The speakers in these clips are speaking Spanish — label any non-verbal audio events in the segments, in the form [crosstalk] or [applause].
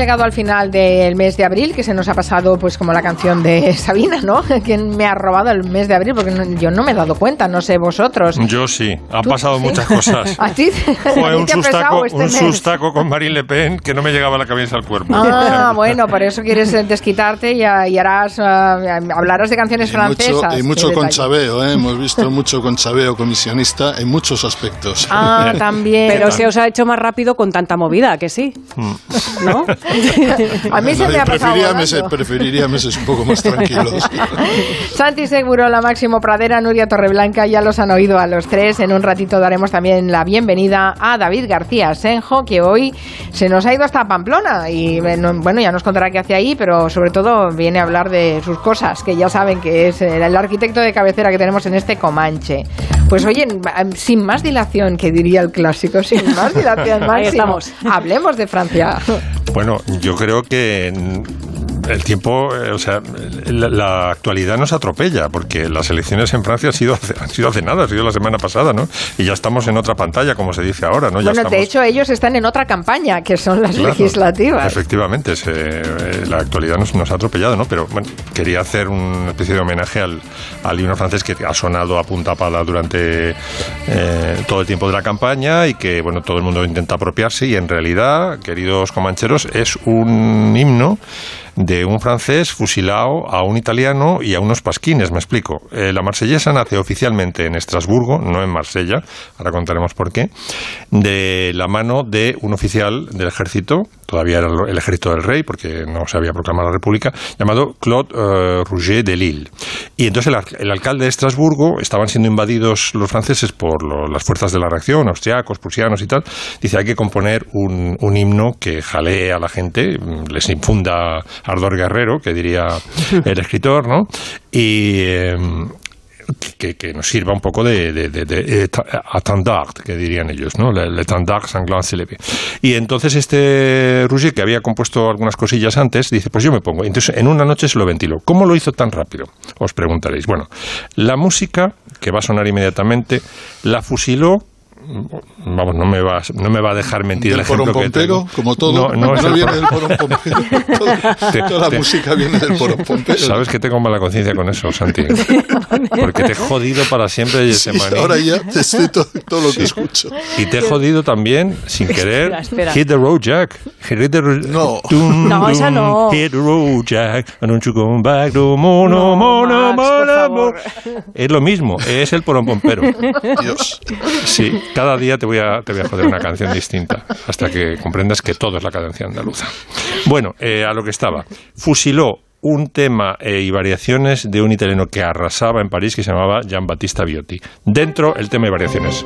llegado al final del mes de abril, que se nos ha pasado pues como la canción de [laughs] Sabina, ¿no? [laughs] ¿Quién me ha robado el mes de abril? Porque yo no me he dado cuenta, no sé vosotros. Yo sí, han pasado muchas cosas. [laughs] ¿A ti? Fue un, sustaco, un este mes? sustaco con Marine Le Pen que no me llegaba la cabeza al cuerpo. Ah, bueno, por eso quieres eh, desquitarte y, y harás, ah, hablarás de canciones Y mucho, francesas. y mucho conchabeo, ¿eh? hemos visto mucho conchabeo comisionista en muchos aspectos. Ah, también. Pero se os ha hecho más rápido con tanta movida, que sí. ¿No? [laughs] A mí se me ha pasado preferiría, meses, preferiría meses un poco más tranquilos. [laughs] Santi Seguro, la Máximo Pradera, Nuria Torreblanca, ya los han oído a los tres. En un ratito daremos también la bienvenida a David García Senjo, que hoy se nos ha ido hasta Pamplona. Y bueno, ya nos contará qué hace ahí, pero sobre todo viene a hablar de sus cosas, que ya saben que es el, arquitecto de cabecera que tenemos en este Comanche. Pues oye, sin más dilación, que diría el clásico, sin más dilación, [laughs] Ahí Máximo, estamos. hablemos de Francia. Bueno, yo creo que el tiempo, eh, o sea, la, la actualidad nos atropella, porque las elecciones en Francia han sido, hace- han sido hace nada, ha sido la semana pasada, ¿no? Y ya estamos en otra pantalla, como se dice ahora, ¿no? Ya Bueno, de hecho, ellos están en otra campaña, que son las Claro, legislativas. Efectivamente, se- eh, la actualidad nos, nos ha atropellado, ¿no? Pero bueno, quería hacer una especie de homenaje al, al himno francés que ha sonado a punta pala durante eh, todo el tiempo de la campaña y que, bueno, todo el mundo intenta apropiarse y en realidad, queridos comancheros, es un himno de un francés fusilado a un italiano y a unos pasquines, me explico. Eh, la marsellesa nace oficialmente en Estrasburgo, no en Marsella, ahora contaremos por qué, de la mano de un oficial del ejército, todavía era el ejército del rey, porque no se había proclamado la república, llamado Claude eh, Rouget de Lille. Y entonces el, al- el alcalde de Estrasburgo, estaban siendo invadidos los franceses por lo- las fuerzas de la reacción, austriacos, prusianos y tal, dice hay que componer un, un himno que jalee a la gente, mm, les infunda ardor guerrero, que diría el escritor, ¿no? Y... em, que, nos sirva un poco de, de, que dirían ellos, ¿no? Le, le sanglant leve. Y entonces este Rouget, que había compuesto algunas cosillas antes, dice, pues yo me pongo. Entonces en una noche se lo ventiló. ¿Cómo lo hizo tan rápido? Os preguntaréis. Bueno, la música, que va a sonar inmediatamente, la fusiló Vamos, no me va, no me va a dejar mentir el ejemplo que pompero, como todo. No, no es el viene del pompero. [laughs] Te- Toda la te- música viene del [laughs] pompero. Sabes que tengo mala conciencia con eso, Santi. [laughs] Porque te he jodido para siempre y Sí, ahora ya te sé todo, todo lo que escucho. Y te he jodido también, sin querer, Espera, espera. Hit the Road Jack. Hit the ro- No. Dum, No, dum, esa no. Hit the Road Jack. And don't you come back no more, no more, no Max, more, no more. Es lo mismo, es el porompompero. Dios. Sí, cada día te voy, a, te voy a joder una canción distinta, hasta que comprendas que todo es la cadencia andaluza. Bueno, eh, a lo que estaba. Fusiló un tema eh, y variaciones de un italiano que arrasaba en París que se llamaba Gian Battista Viotti. Dentro, el tema y variaciones.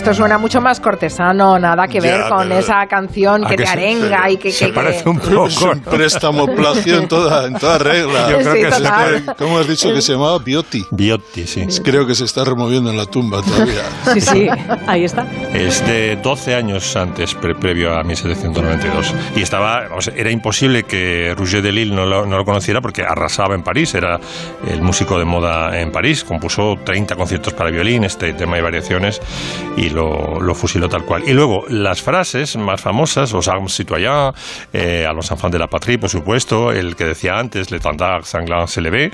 Esto suena mucho más cortesano, nada que ver Ya, con pero- esa canción ¿A que que te arenga y que... Se que- parece que- un Es poco. un préstamo plagio en toda, en toda regla. Yo creo Sí, que se total. ¿Cómo has dicho que se llamaba? Biotti. Viotti, sí. Creo que se está removiendo en la tumba todavía. Sí, sí, ahí está. Es de 12 años antes, pre- previo a 1792. Y estaba, o sea, era imposible que Rouget de Lille no lo, no lo conociera porque arrasaba en París, era el músico de moda en París, compuso 30 conciertos para violín, este tema y variaciones, y lo, fusiló tal cual. Y luego, las frases más famosas, los armes citoyens, eh, a los enfants de la patrie, por supuesto, el que decía antes, le tendard sanglant se le ve, eh,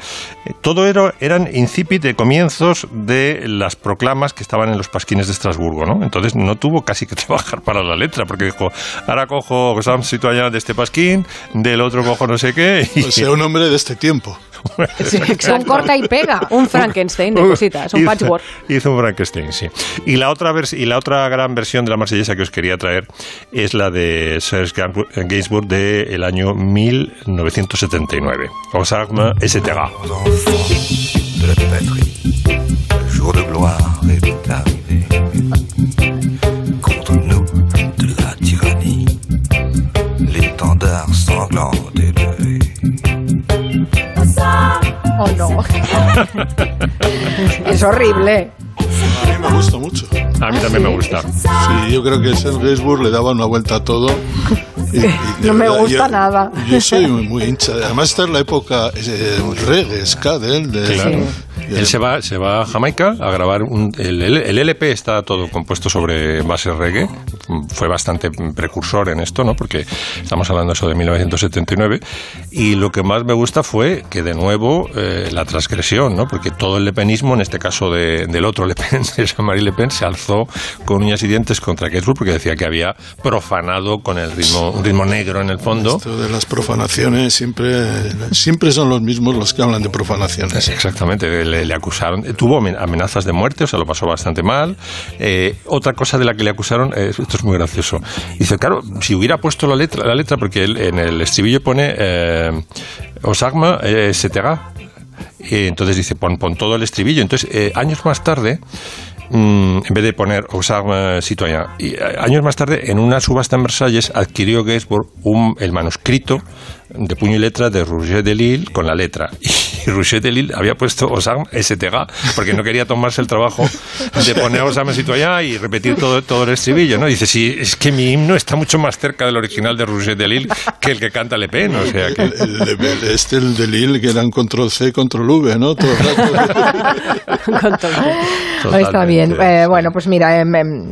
todo era, eran incipit de comienzos de las proclamas que estaban en los pasquines de Estrasburgo, ¿no? Entonces no tuvo casi que [laughs] trabajar para la letra, porque dijo, ahora cojo armes citoyens de este pasquín, del otro cojo no sé qué, y O sea, un hombre de este tiempo. [laughs] Sí, Un corta y pega. [laughs] Un Frankenstein de cositas, un Hizo- patchwork. Hizo un Frankenstein, sí. Y la otra vers- y la otra gran versión de la marsellesa que os quería traer es la de Serge Gainsbourg- del año 1979. Aux armes, etc. de la patrie. Le jour de gloire est arrivé. Contre nous de la tyrannie, l'étendard sanglant est Oh, no. [laughs] es horrible. A mí me gusta mucho. A mí también me gusta. Sí, yo creo que Serge Gainsbourg le daba una vuelta a todo. Y- y [laughs] No me verdad, gusta yo- nada. Yo soy muy, muy hincha. Además, esta es la época eh, reggae, ska de él. de- Claro. Él se va, se va a Jamaica a grabar un, el, el LP está todo compuesto sobre base reggae. Fue bastante precursor en esto, ¿no? Porque estamos hablando eso de 1979. Y lo que más me gusta fue que de nuevo eh, la transgresión, ¿no? Porque todo el lepenismo, en este caso de- del otro Le Pen, [laughs] de Jean-Marie Le Pen, se alzó con uñas y dientes contra Gainsbourg porque decía que había profanado con el ritmo, un ritmo negro en el fondo. Esto de las profanaciones siempre, siempre son los mismos los que hablan de profanaciones. Exactamente, le, acusaron, eh, tuvo amen- amenazas de muerte, o sea, lo pasó bastante mal. Eh, otra cosa de la que le acusaron, eh, esto es muy gracioso, dice, claro, si hubiera puesto la letra, la letra porque él en el estribillo pone eh, Osagma eh, etc. Y entonces dice, pon, pon todo el estribillo. Entonces, eh, años más tarde, mm, en vez de poner Osagma citoyen, y eh, años más tarde, en una subasta en Versalles, adquirió Gainsbourg un, el manuscrito de puño y letra de Roger de Lille con la letra. [laughs] Y Roger de Lille había puesto Osam STG porque no quería tomarse el trabajo de poner Osam Citoyen y repetir todo, todo el estribillo, ¿no? Dice, sí, es que mi himno está mucho más cerca del original de Roger de Lille que el que canta Le Pen, o sea que... El, el- el- este, el de Lille, que eran control C, control V, ¿no? Todo el rato. [laughs] Está bien. Eh, bueno, pues mira, eh,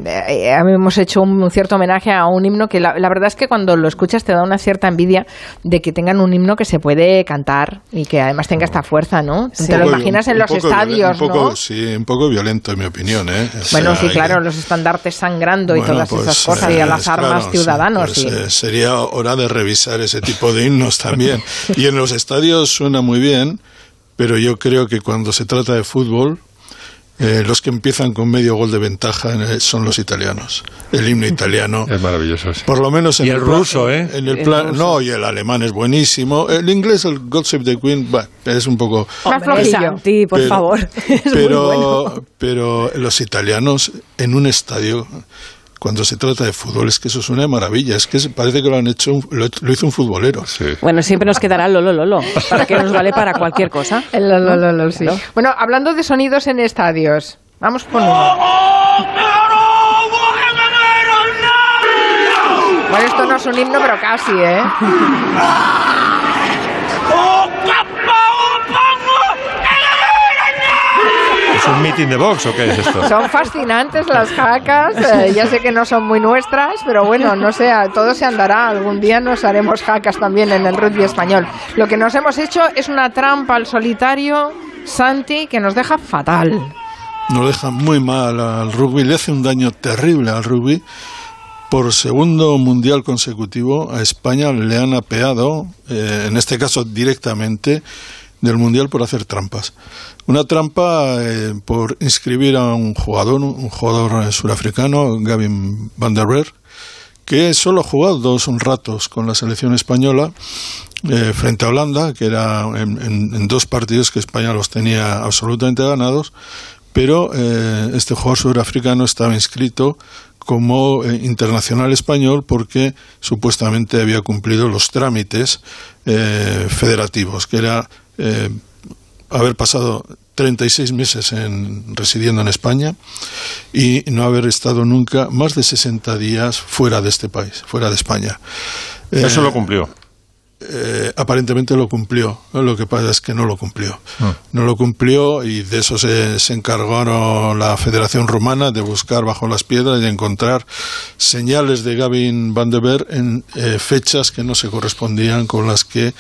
eh, hemos hecho un cierto homenaje a un himno que la, la verdad es que cuando lo escuchas te da una cierta envidia de que tengan un himno que se puede cantar y que además tenga esta fuerza, ¿no? Sí. Te lo imaginas en un los estadios, violen- un poco, ¿no? Sí, un poco violento, en mi opinión, ¿eh? O Bueno, sea, sí, claro, los estandartes sangrando y todas pues, esas cosas y a eh, las armas sí, ciudadanos. pues, y- eh, sería hora de revisar ese tipo de himnos también. [laughs] Y en los estadios suena muy bien, pero yo creo que cuando se trata de fútbol, eh, los que empiezan con medio gol de ventaja eh, son los italianos. El himno italiano. [laughs] Es maravilloso. sí. Por lo menos en Y el ruso, ¿eh? En el El plan, ruso. no, y el alemán es buenísimo. El inglés, el God Save the Queen, es un poco. Más flojillo. Por Pero- favor. [laughs] Es muy pero, bueno. pero los italianos en un estadio, cuando se trata de fútbol, es que eso suena de maravilla. Es que se- parece que lo han hecho, un- lo, lo hizo un futbolero. Sí. Bueno, siempre nos quedará Lolo Lolo, para que nos vale para cualquier cosa. [laughs] El lo, lo, lo, lo, sí. Bueno, hablando de sonidos en estadios, vamos con uno. Bueno, esto no es un himno, pero casi, ¿eh? [laughs] un meeting de box o qué es esto? Son fascinantes las jacas. eh, ya sé que no son muy nuestras, pero bueno, no sé, a- todo se andará. Algún día nos haremos jacas también en el rugby español. Lo que nos hemos hecho es una trampa al solitario, Santi, que nos deja fatal. Nos deja muy mal al rugby, le hace un daño terrible al rugby. Por segundo mundial consecutivo a España le han apeado, eh, en este caso directamente, del mundial por hacer trampas. Una trampa eh, por inscribir a un jugador, un jugador eh, surafricano, Gavin Van der Berg, que solo ha jugado dos ratos con la selección española eh, frente a Holanda, que era en, dos partidos que España los tenía absolutamente ganados, pero este jugador surafricano estaba inscrito como internacional español porque supuestamente había cumplido los trámites federativos, que era eh, haber pasado 36 meses en, residiendo en España y no haber estado nunca más de 60 días fuera de este país, fuera de España. Eso Eh, lo cumplió. Eh, aparentemente lo cumplió. Lo que pasa es que no lo cumplió. Ah. No lo cumplió y de eso se, se encargaron la Federación Rumana de buscar bajo las piedras y encontrar señales de Gavin Van de Ver en eh, fechas que no se correspondían con las que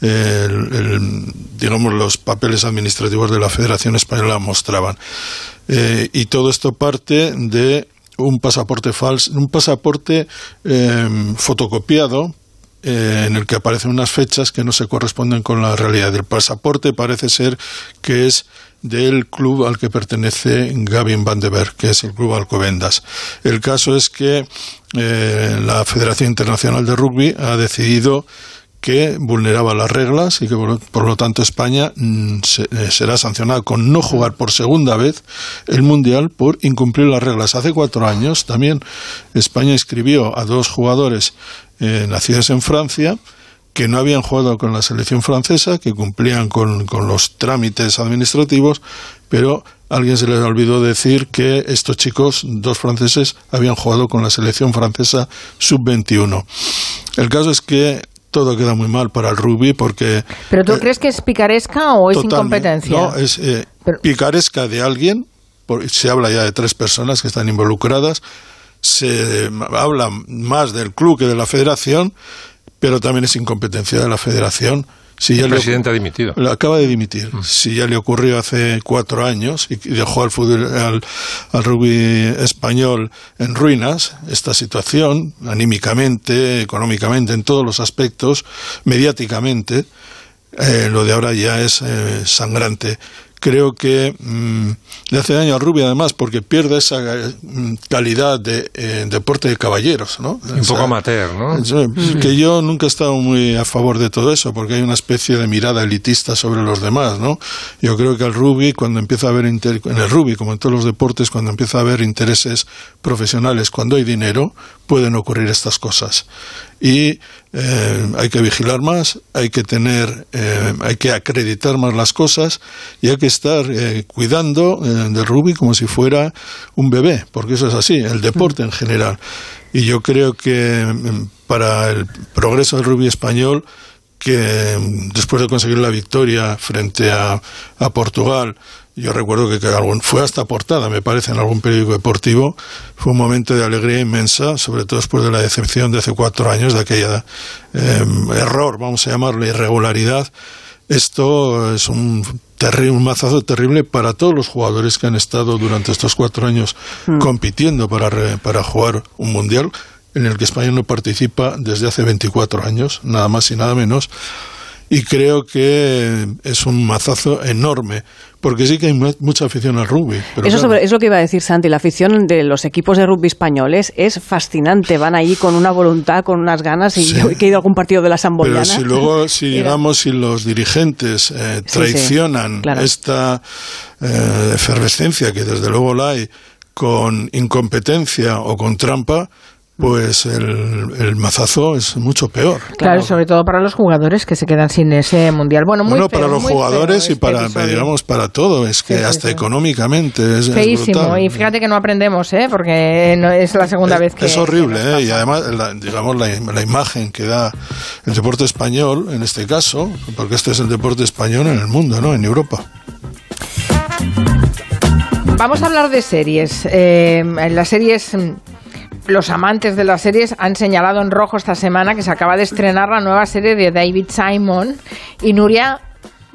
eh, el- el- digamos los papeles administrativos de la Federación Española mostraban. Y todo esto parte de un pasaporte falso, un pasaporte eh, fotocopiado eh, en el que aparecen unas fechas que no se corresponden con la realidad. El pasaporte parece ser que es del club al que pertenece Gavin Van de Berg, que es el club Alcobendas. El caso es que eh, la Federación Internacional de Rugby ha decidido que vulneraba las reglas y que por, lo tanto España mm, se- eh, será sancionada con no jugar por segunda vez el Mundial por incumplir las reglas. Hace cuatro años también España inscribió a dos jugadores eh, nacidos en Francia que no habían jugado con la selección francesa, que cumplían con, con los trámites administrativos, pero alguien se les olvidó decir que estos chicos, dos franceses, habían jugado con la selección francesa sub-21. El caso es que todo queda muy mal para el rugby porque... ¿Pero tú eh, crees que es picaresca o es incompetencia? No, es eh, Pero- picaresca de alguien, por- se habla ya de tres personas que están involucradas, se habla más del club que de la federación, pero también es incompetencia de la federación. Si ya El le- presidente ha dimitido. le acaba de dimitir. Si ya le ocurrió hace cuatro años y y dejó al fútbol, al, al rugby español en ruinas, esta situación, anímicamente, económicamente, en todos los aspectos, mediáticamente, eh, lo de ahora ya es eh, sangrante. Creo que mm, le hace daño al rugby además porque pierde esa mm, calidad de eh, deporte de caballeros, ¿no? Un poco amateur, ¿no? Es, eh, Que yo nunca he estado muy a favor de todo eso, porque hay una especie de mirada elitista sobre los demás, ¿no? Yo creo que el rugby, cuando empieza a haber, inter- en el rugby, como en todos los deportes, cuando empieza a haber intereses profesionales, cuando hay dinero, pueden ocurrir estas cosas. Y eh, hay que vigilar más, hay que tener, eh, hay que acreditar más las cosas y hay que estar eh, cuidando eh, del rugby como si fuera un bebé, porque eso es así, el deporte en general. Y yo creo que mm, para el progreso del rugby español, que mm, después de conseguir la victoria frente a, a Portugal, yo recuerdo que, que algún- fue hasta portada, me parece, en algún periódico deportivo, fue un momento de alegría inmensa, sobre todo después de la decepción de hace cuatro años, de aquella eh, error, vamos a llamarle irregularidad. Esto es un, un mazazo terrible para todos los jugadores que han estado durante estos cuatro años compitiendo para, re- para jugar un mundial en el que España no participa desde hace 24 años, nada más y nada menos. Y creo que es un mazazo enorme, porque sí que hay mu- mucha afición al rugby. Pero Eso claro, sobre- es lo que iba a decir Santi. La afición de los equipos de rugby españoles es fascinante. Van ahí con una voluntad, con unas ganas. Y Sí. yo he ido a algún partido de la Pero Samboyana. si luego, [laughs] si digamos, si los dirigentes eh, Sí, sí, traicionan claro. esta eh, efervescencia, que desde luego la hay, con incompetencia o con trampa, pues el, el mazazo es mucho peor. Claro, sobre todo para los jugadores que se quedan sin ese mundial. Bueno, muy bueno, feo, para los muy jugadores y para, este episodio. digamos, para todo. Es que Sí, hasta sí. económicamente es, es Feísimo. brutal. Y fíjate que no aprendemos, ¿eh? Porque no es la segunda es, vez que. es horrible, ¿eh? y además, la- digamos, la, la imagen que da el deporte español, en este caso, porque este es el deporte español en el mundo, ¿no? En Europa. Vamos a hablar de series. Eh, en las series. Los amantes de las series han señalado en rojo esta semana que se acaba de estrenar la nueva serie de David Simon y Nuria.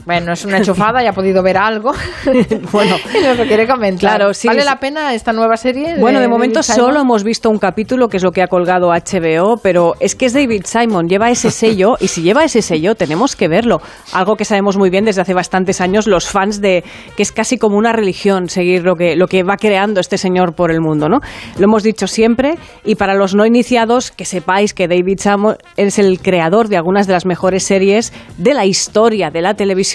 Bueno, es una enchufada, ya ha podido ver algo. [laughs] Bueno, y nos lo quiere comentar. claro, sí, ¿Vale sí. la pena esta nueva serie? Bueno, de momento solo hemos visto un capítulo, que es lo que ha colgado HBO, pero es que es David Simon, lleva ese sello, y si lleva ese sello, tenemos que verlo. Algo que sabemos muy bien desde hace bastantes años los fans de que es casi como una religión seguir lo que, lo que va creando este señor por el mundo, ¿no? Lo hemos dicho siempre, y para los no iniciados, que sepáis que David Simon es el creador de algunas de las mejores series de la historia de la televisión,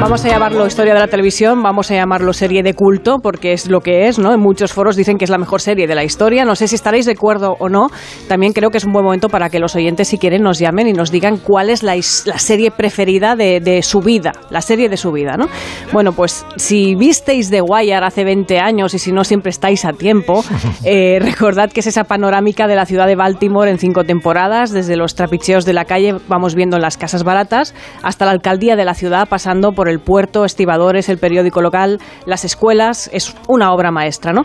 Vamos a llamarlo historia de la televisión, vamos a llamarlo serie de culto, porque es lo que es, ¿no? En muchos foros dicen que es la mejor serie de la historia. No sé si estaréis de acuerdo o no. También creo que es un buen momento para que los oyentes, si quieren, nos llamen y nos digan cuál es la, la serie preferida de, de su vida, la serie de su vida, ¿no? Bueno, pues si visteis The Wire hace 20 años y si no siempre estáis a tiempo, [laughs] eh, recordad que es esa panorámica de la ciudad de Baltimore en cinco temporadas, desde los trapicheos de la calle, vamos viendo las casas baratas, hasta la alcaldía de la ciudad, pasando por el puerto, estibadores, el periódico local, las escuelas. Es una obra maestra, ¿no?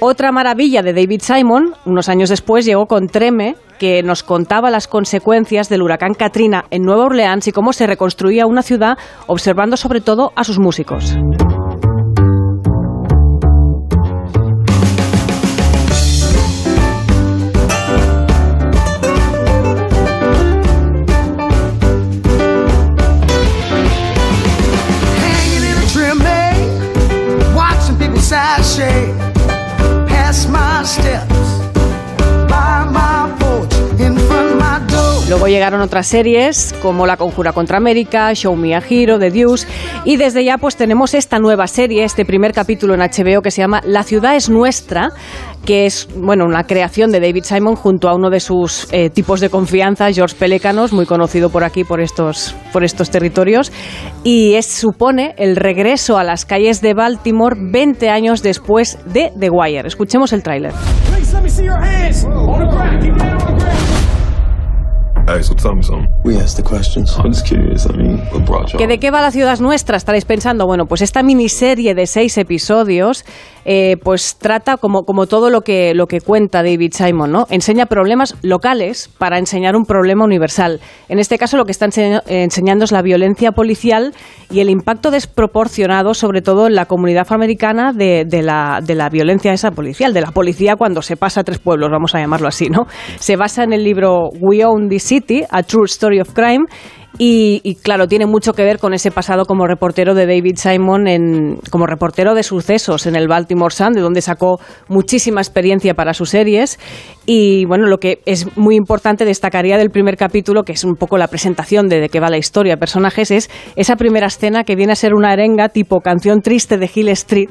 Otra maravilla de David Simon, unos años después, llegó con Treme, que nos contaba las consecuencias del huracán Katrina en Nueva Orleans y cómo se reconstruía una ciudad, observando sobre todo a sus músicos. Luego llegaron otras series como La Conjura contra América, Show Me a Hero, The Deuce y desde ya pues tenemos esta nueva serie, este primer capítulo en HBO que se llama La ciudad es nuestra, que es bueno una creación de David Simon junto a uno de sus eh, tipos de confianza, George Pelecanos, muy conocido por aquí por estos por estos territorios y es supone el regreso a las calles de Baltimore 20 años después de The Wire. Escuchemos el tráiler. ¿Que ¿De qué va la ciudad nuestra? Estaréis pensando, bueno, pues esta miniserie de seis episodios, eh, pues trata como, como todo lo que, lo que cuenta David Simon, ¿no? Enseña problemas locales para enseñar un problema universal. En este caso lo que está enseña- enseñando es la violencia policial y el impacto desproporcionado, sobre todo en la comunidad afroamericana, de, la, de la violencia esa policial, de la policía cuando se pasa a tres pueblos, vamos a llamarlo así, ¿no? Se basa en el libro We Own This City, A True Story of Crime, y, y, claro, tiene mucho que ver con ese pasado como reportero de David Simon, en, como reportero de sucesos en el Baltimore Sun, de donde sacó muchísima experiencia para sus series. Y bueno, lo que es muy importante, destacaría del primer capítulo, que es un poco la presentación de de qué va la historia, personajes, es esa primera escena que viene a ser una arenga tipo canción triste de Hill Street.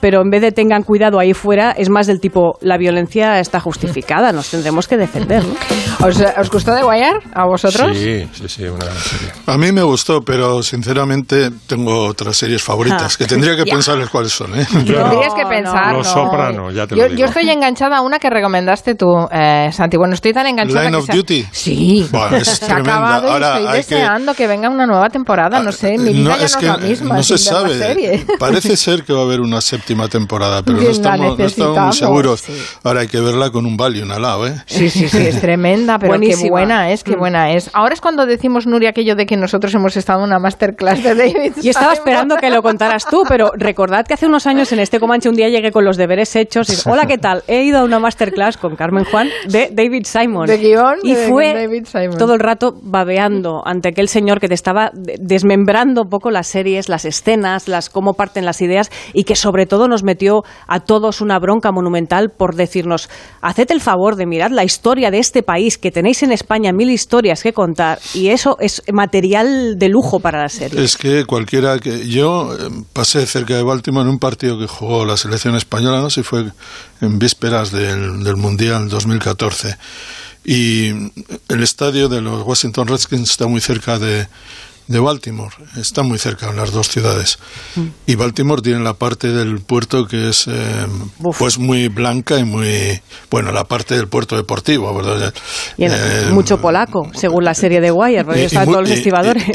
Pero en vez de tengan cuidado ahí fuera, es más del tipo la violencia está justificada, nos tendremos que defender. ¿no? ¿Os, os gustó The Wire a vosotros? Sí, sí, sí, una gran serie. A mí me gustó, pero sinceramente tengo otras series favoritas que tendría que [laughs] pensarles cuáles son. ¿eh? Tendrías que No, pensar. Los no. Soprano, ya te yo, lo digo. yo estoy enganchada a una que recomendaste tú, eh, Santi. Bueno, estoy tan enganchada. Line que of se ha- Duty. Sí. Bueno, es [laughs] se ha tremenda. acabado y Ahora estoy hay que- deseando que... venga una nueva temporada. No sé, mi vida ya es no es la misma. no se sabe. serie. Parece [laughs] ser que va a haber una séptima temporada, pero no estamos, no estamos muy seguros. sí. Ahora hay que verla con un Valium al lado, ¿eh? Sí, sí, sí, es tremenda, pero qué buena es, qué Mm. buena es. Ahora es cuando decimos, Nuria, aquello de que nosotros hemos estado en una masterclass de David. [laughs] Yo estaba esperando que lo contaras tú, pero recordad que hace unos años en este Comanche un día llegué con los deberes hechos y hola, ¿qué tal? He ido a una masterclass con Carmen Juan de David Simon. De guion y de- fue David Simon. todo el rato babeando ante aquel señor que te estaba de- desmembrando un poco las series, las escenas, las cómo parten las ideas y que sobre todo nos metió a todos una bronca monumental por decirnos, haced el favor de mirar la historia de este país, que tenéis en España mil historias que contar y eso es material de lujo para la serie. Es que cualquiera que. Yo eh, pasé cerca de Baltimore en un partido que jugó la selección española, no sé si fue en vísperas del, del Mundial 2014. Y el estadio de los Washington Redskins está muy cerca de, de Baltimore, está muy cerca en las dos ciudades. Y Baltimore tiene la parte del puerto que es eh, pues muy blanca y muy bueno, la parte del puerto deportivo, ¿verdad? Y en- Eh, mucho polaco, según la serie de Wire, porque y- todos los.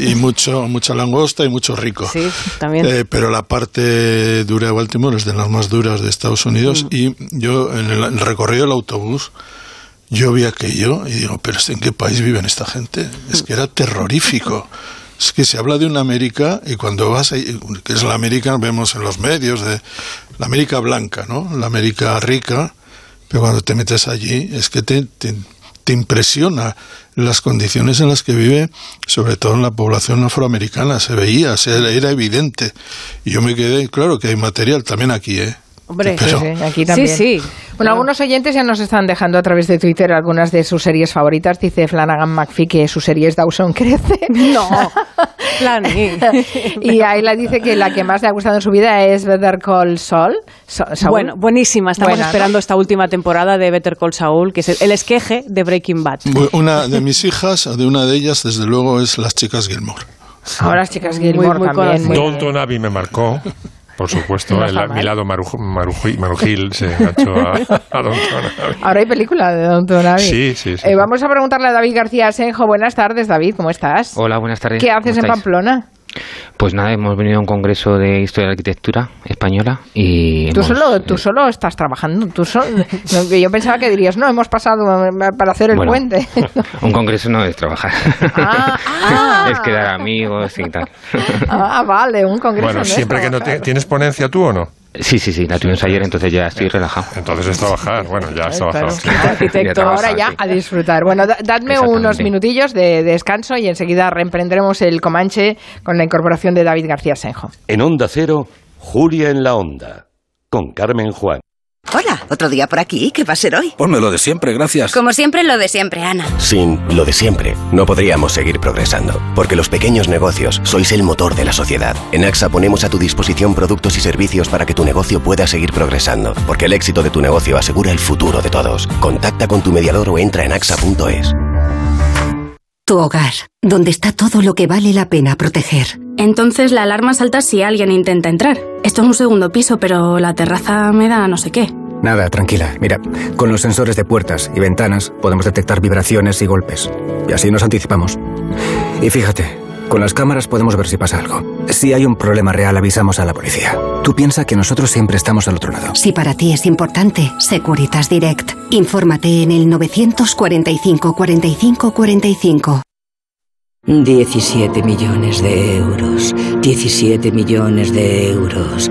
Y, y mucho, mucha langosta y mucho rico. Sí, también. Eh, pero la parte dura de Baltimore es de las más duras de Estados Unidos. Mm. Y yo, en el, el recorrido del autobús, yo vi aquello y digo, pero ¿en qué país viven esta gente? Es que era terrorífico. Es que se habla de una América y cuando vas ahí, que es la América, vemos en los medios de la América blanca, ¿no? La América rica, pero cuando te metes allí es que te, te, te impresiona las condiciones en las que vive, sobre todo en la población afroamericana. Se veía, se, era evidente. Y yo me quedé, claro que hay material también aquí, ¿eh? Hombre, Pero- Sí, sí, aquí también. Sí, sí. Bueno, algunos oyentes ya nos están dejando a través de Twitter algunas de sus series favoritas. Dice Flanagan McPhee que su serie es Dawson [laughs] Crece. No, [laughs] Flani. [laughs] y Ayla dice que la que más le ha gustado en su vida es Better Call Saul. Saul. Bueno, buenísima. Estamos Buena, ¿no? esperando esta última temporada de Better Call Saul, que es el, esqueje de Breaking Bad. Una de mis hijas, de una de ellas, desde luego, es Las Chicas Gilmore. Ahora las chicas Muy, Gilmore muy también. conocida. muy- Downton Abbey me marcó. Por supuesto, No el, mi lado Maru- Maruji- Marujil se enganchó a, a Downton Abbey. Ahora hay película de Downton Abbey. Sí, sí, sí. Eh, vamos a preguntarle a David García Asenjo. Buenas tardes, David. ¿Cómo estás? Hola, buenas tardes. ¿Qué ¿Cómo haces en? Pamplona? Pues nada, hemos venido a un congreso de historia de la arquitectura española y Tú hemos- solo, tú solo estás trabajando. Tú solo, yo pensaba que dirías, no, hemos pasado eh, para hacer el Bueno, puente. [laughs] un congreso no es trabajar, Ah, [laughs] ah. es quedar amigos y tal. Ah, vale, un congreso. Bueno, no es siempre que no te- tienes ponencia tú o no. Sí, sí, sí, la tuvimos ayer, entonces ya estoy relajado. Entonces es trabajar. Bueno, ya has Claro. trabajado. [laughs] Arquitecto. Ahora trabajar, ya a disfrutar. Bueno, da- dadme unos minutillos de, de descanso y enseguida reemprenderemos el Comanche con la incorporación de David García Senjo. En Onda Cero, Julia en la Onda, con Carmen Juan. Hola, otro día por aquí. ¿Qué va a ser hoy? Ponme lo de siempre, gracias. Como siempre, lo de siempre, Ana. Sin lo de siempre, no podríamos seguir progresando, porque los pequeños negocios sois el motor de la sociedad. En AXA ponemos a tu disposición productos y servicios para que tu negocio pueda seguir progresando, porque el éxito de tu negocio asegura el futuro de todos. Contacta con tu mediador o entra en axa.es. Tu hogar, donde está todo lo que vale la pena proteger. Entonces la alarma salta si alguien intenta entrar. Esto es un segundo piso, pero la terraza me da no sé qué. Nada, tranquila. Mira, con los sensores de puertas y ventanas podemos detectar vibraciones y golpes. Y así nos anticipamos. Y fíjate, con las cámaras podemos ver si pasa algo. Si hay un problema real, avisamos a la policía. Tú piensa que nosotros siempre estamos al otro lado. Si para ti es importante, Securitas Direct. Infórmate en el 945 45 45. 17 millones de euros. 17 millones de euros.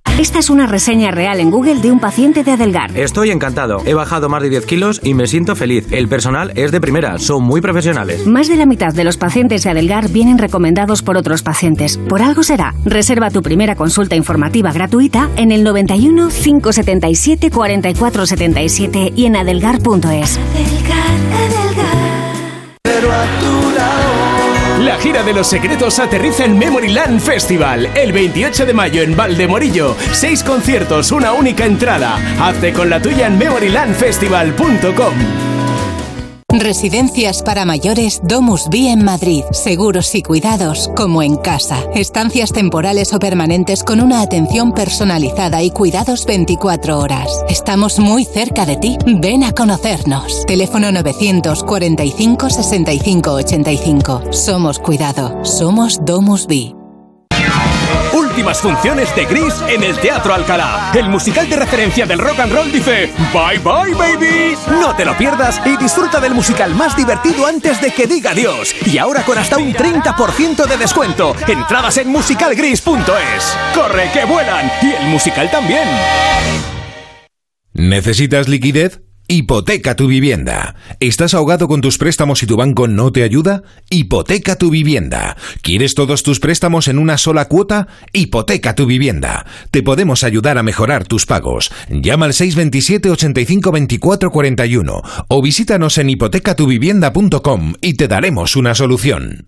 Esta es una reseña real en Google de un paciente de Adelgar. Estoy encantado. He bajado más de 10 kilos y me siento feliz. El personal es de primera, son muy profesionales. Más de la mitad de los pacientes de Adelgar vienen recomendados por otros pacientes. Por algo será. Reserva tu primera consulta informativa gratuita en el 91 577 4477 y en adelgar.es. La gira de los secretos aterriza en Memoryland Festival el 28 de mayo en Valdemorillo. Seis conciertos, una única entrada. Hazte con la tuya en memorylandfestival.com. Residencias para mayores Domus Vi en Madrid. Seguros y cuidados como en casa. Estancias temporales o permanentes con una atención personalizada y cuidados 24 horas. Estamos muy cerca de ti. Ven a conocernos. Teléfono 945 65 85. Somos cuidado. Somos Domus Vi. Últimas funciones de Gris en el Teatro Alcalá. El musical de referencia del rock and roll dice Bye bye baby. No te lo pierdas y disfruta del musical más divertido antes de que diga adiós. Y ahora con hasta un 30% de descuento. Entradas en musicalgris.es. Corre que vuelan y el musical también. ¿Necesitas liquidez? Hipoteca tu vivienda. ¿Estás ahogado con tus préstamos y tu banco no te ayuda? Hipoteca tu vivienda. ¿Quieres todos tus préstamos en una sola cuota? Hipoteca tu vivienda. Te podemos ayudar a mejorar tus pagos. Llama al 627 85 24 41 o visítanos en hipotecatuvivienda.com y te daremos una solución.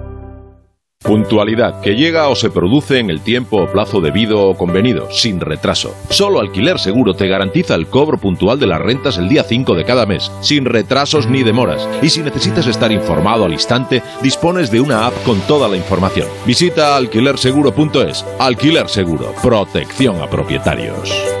Puntualidad, que llega o se produce en el tiempo o plazo debido o convenido, sin retraso. Solo Alquiler Seguro te garantiza el cobro puntual de las rentas el día 5 de cada mes, sin retrasos ni demoras. Y si necesitas estar informado al instante, dispones de una app con toda la información. Visita alquilerseguro.es. Alquiler Seguro, protección a propietarios.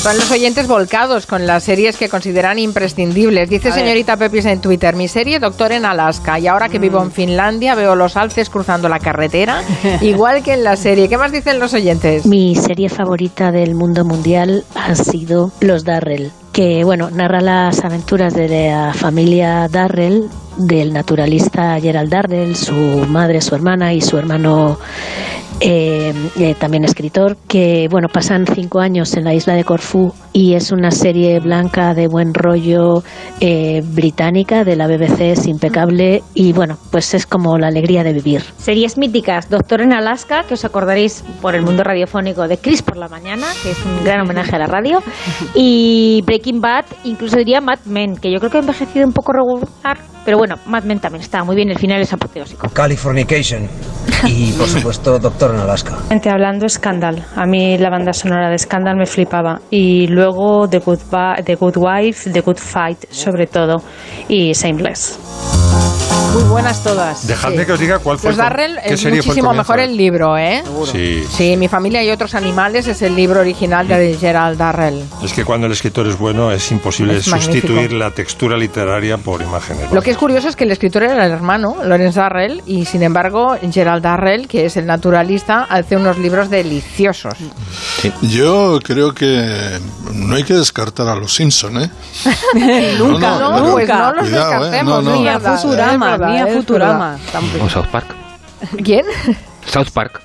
Están los oyentes volcados con las series que consideran imprescindibles. Dice A ver. señorita Pepis en Twitter, mi serie Doctor en Alaska y ahora que vivo Mm. en Finlandia veo los alces cruzando la carretera, [laughs] igual que en la serie. ¿Qué más dicen los oyentes? Mi serie favorita del mundo mundial ha sido Los Darrell, que bueno, narra las aventuras de la familia Darrell, del naturalista Gerald Darrell, su madre, su hermana y su hermano eh, eh, también escritor, que bueno, pasan cinco años en la isla de Corfú y es una serie blanca de buen rollo eh, británica de la BBC, es impecable y bueno, pues es como la alegría de vivir. Series míticas, Doctor en Alaska, que os acordaréis por el mundo radiofónico de Chris por la mañana, que es un gran homenaje a la radio, y Breaking Bad, incluso diría Mad Men, que yo creo que ha envejecido un poco regular, pero bueno, Mad Men también está muy bien, el final es apoteósico. Californication y por supuesto Doctor en Alaska. Hablando Scandal, a mí la banda sonora de Scandal me flipaba y luego The Good, The Good Wife, The Good Fight sobre todo y Shameless. Muy buenas todas. Dejadme Sí. que os diga cuál fue Los Darrell es muchísimo mejor el libro, ¿eh? Sí. Sí, Mi familia y otros animales es el libro original de Gerald Darrell. Es que cuando el escritor es bueno es imposible Es magnífico. sustituir la textura literaria por imágenes. Lo que es curioso es que el escritor era el hermano, Lawrence Darrell, y sin embargo Gerald Darrell, que es el naturalista, hace unos libros deliciosos. Yo creo que no hay que descartar a los Simpson, ¿eh? [laughs] nunca, no, no, pues no los Cuidado, ¿eh? descartemos. No, no. es Ni a Futurama, es verdad, ni a es Futurama. verdad. O South Park. ¿Quién? South Park.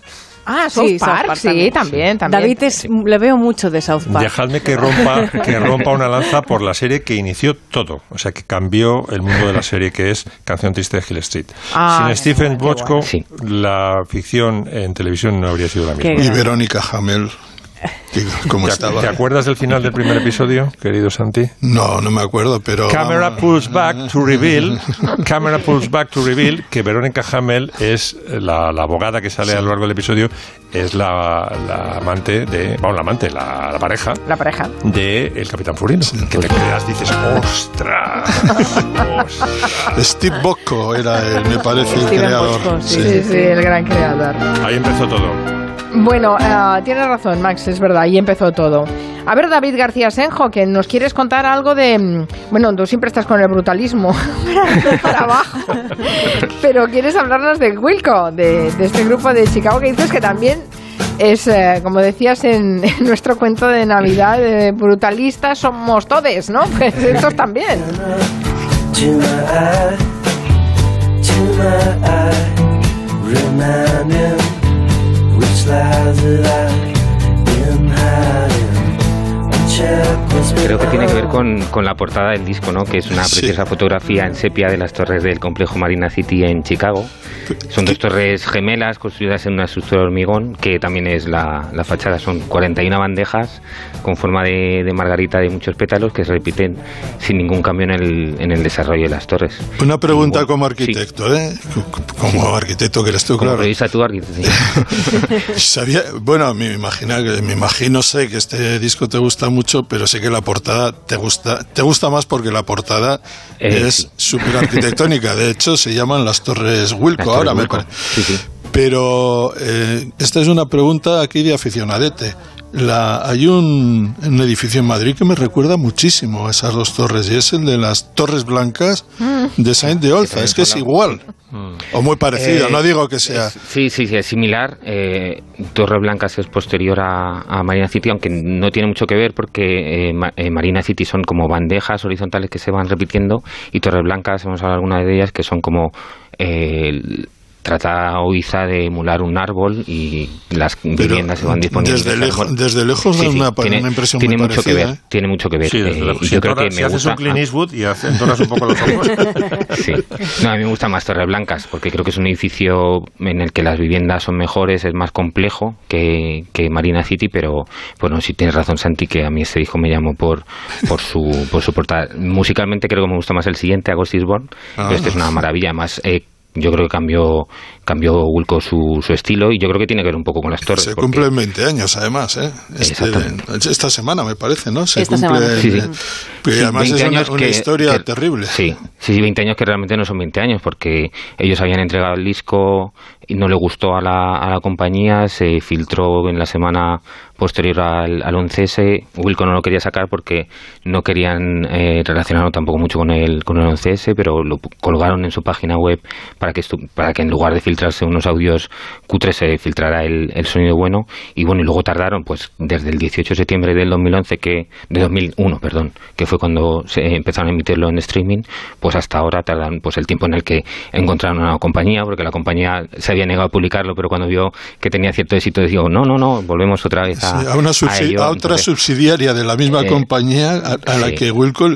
Ah, South Sí, South Park, Park sí, también. también, también. David es, le veo mucho de South Park. Dejadme que rompa, que rompa una lanza por la serie que inició todo, o sea, que cambió el mundo de la serie, que es Canción Triste de Hill Street. Ah, Sin Stephen Bochco, la ficción en televisión no habría sido la misma. Y Verónica Hamel, que- ¿cómo [laughs] ¿Te, estaba? ¿Te acuerdas del final del primer episodio, querido Santi? No, no me acuerdo, pero... Camera pulls back to reveal, [laughs] camera pulls back to reveal que Verónica Hamel es la, la abogada que sale a lo largo del episodio, es la, la amante de, vamos, la amante, la, la pareja La pareja. de el Capitán Furino. Que te quedas, dices, ostras. Steve Bocco era, el, me parece, el creador. Bochco, sí, sí, sí, el gran creador. Ahí empezó todo. Bueno, ah, tienes razón, Max, es verdad, ahí empezó todo. A ver, David García Senjo, que nos quieres contar algo de... mm, Bueno, tú siempre estás con el brutalismo [laughs] para abajo, pero quieres hablarnos de Wilco, de, este grupo de Chicago que dices que también es, eh, como decías en, [laughs] en nuestro cuento de Navidad, eh, brutalistas somos todes, ¿no? [laughs] Pues estos también. Lies that I've been hiding. Creo que tiene que ver con, con la portada del disco, ¿no? Que es una Sí. preciosa fotografía en sepia de las torres del complejo Marina City en Chicago. Son dos torres gemelas construidas en una estructura de hormigón, que también es la, la fachada. Son 41 bandejas con forma de, de margarita de muchos pétalos que se repiten sin ningún cambio en el, en el desarrollo de las torres. Una pregunta como arquitecto, ¿eh? Como arquitecto que eres tú, Como claro. revisa tú, arquitecto, sí. [laughs] Sabía, bueno, me imagina, que- me imagino, sé que este disco te gusta mucho, pero sé que la portada te gusta, te gusta más porque la portada Eh, es sí. súper arquitectónica. De hecho, se llaman las Torres Wilco Las ahora, torres me parece. Sí, sí. Pero eh, esta es una pregunta aquí de aficionadete. La, hay un, un edificio en Madrid que me recuerda muchísimo a esas dos torres y es el de las Torres Blancas de Saint de Olza. Es que es igual o muy parecido. Eh, no digo que sea. es- sí, sí, sí, es similar. Eh, Torre Blancas es posterior a, a Marina City, aunque no tiene mucho que ver porque eh, Ma- eh, Marina City son como bandejas horizontales que se van repitiendo y Torres Blancas, hemos hablado alguna de ellas, que son como... eh, trata Oiza de emular un árbol y las viviendas se van disponiendo. desde lejos- desde lejos da una- una impresión tiene muy mucho que parecida, ver, ¿eh? tiene mucho que ver. Sí, desde Eh, lejos. y Si yo creo que entornas- me si haces gusta un Clint Eastwood y haces- entornas un poco los [laughs] ojos. Sí. No, a mí me gusta más Torres Blancas porque creo que es un edificio en el que las viviendas son mejores, es más complejo que, que Marina City, pero bueno, sí tienes razón Santi que a mí este disco me llamó por por su por su portada. Musicalmente creo que me gusta más el siguiente, August is Born, Ah. pero este es una maravilla, además eh, yo creo que cambió cambió Wilco su, su estilo y yo creo que tiene que ver un poco con las torres. Se porque- cumplen 20 años, además, ¿eh? Este- esta semana, me parece, ¿no? Se Esta cumple. semana. Sí, sí. Sí, además 20 es una, años una que- historia que- terrible. Sí, sí, sí, 20 años que realmente no son 20 años, porque ellos habían entregado el disco no le gustó a la, a la compañía, se filtró en la semana posterior al, al 11S, Wilco no lo quería sacar porque no querían eh, relacionarlo tampoco mucho con el, con el 11S, pero lo colgaron en su página web para que, estu- para que en lugar de filtrarse unos audios cutres se filtrara el, el sonido bueno, y bueno, y luego tardaron pues desde el 18 de septiembre del 2011, que, de 2001, perdón, que fue cuando se empezaron a emitirlo en streaming, pues hasta ahora tardan pues el tiempo en el que encontraron una compañía, porque la compañía se había negado a publicarlo, pero cuando vio que tenía cierto éxito, dijo, no, no, no, volvemos otra vez Sí, a, una subsi- ello, a otra entonces, subsidiaria de la misma eh, compañía a, a la sí. que Wilco,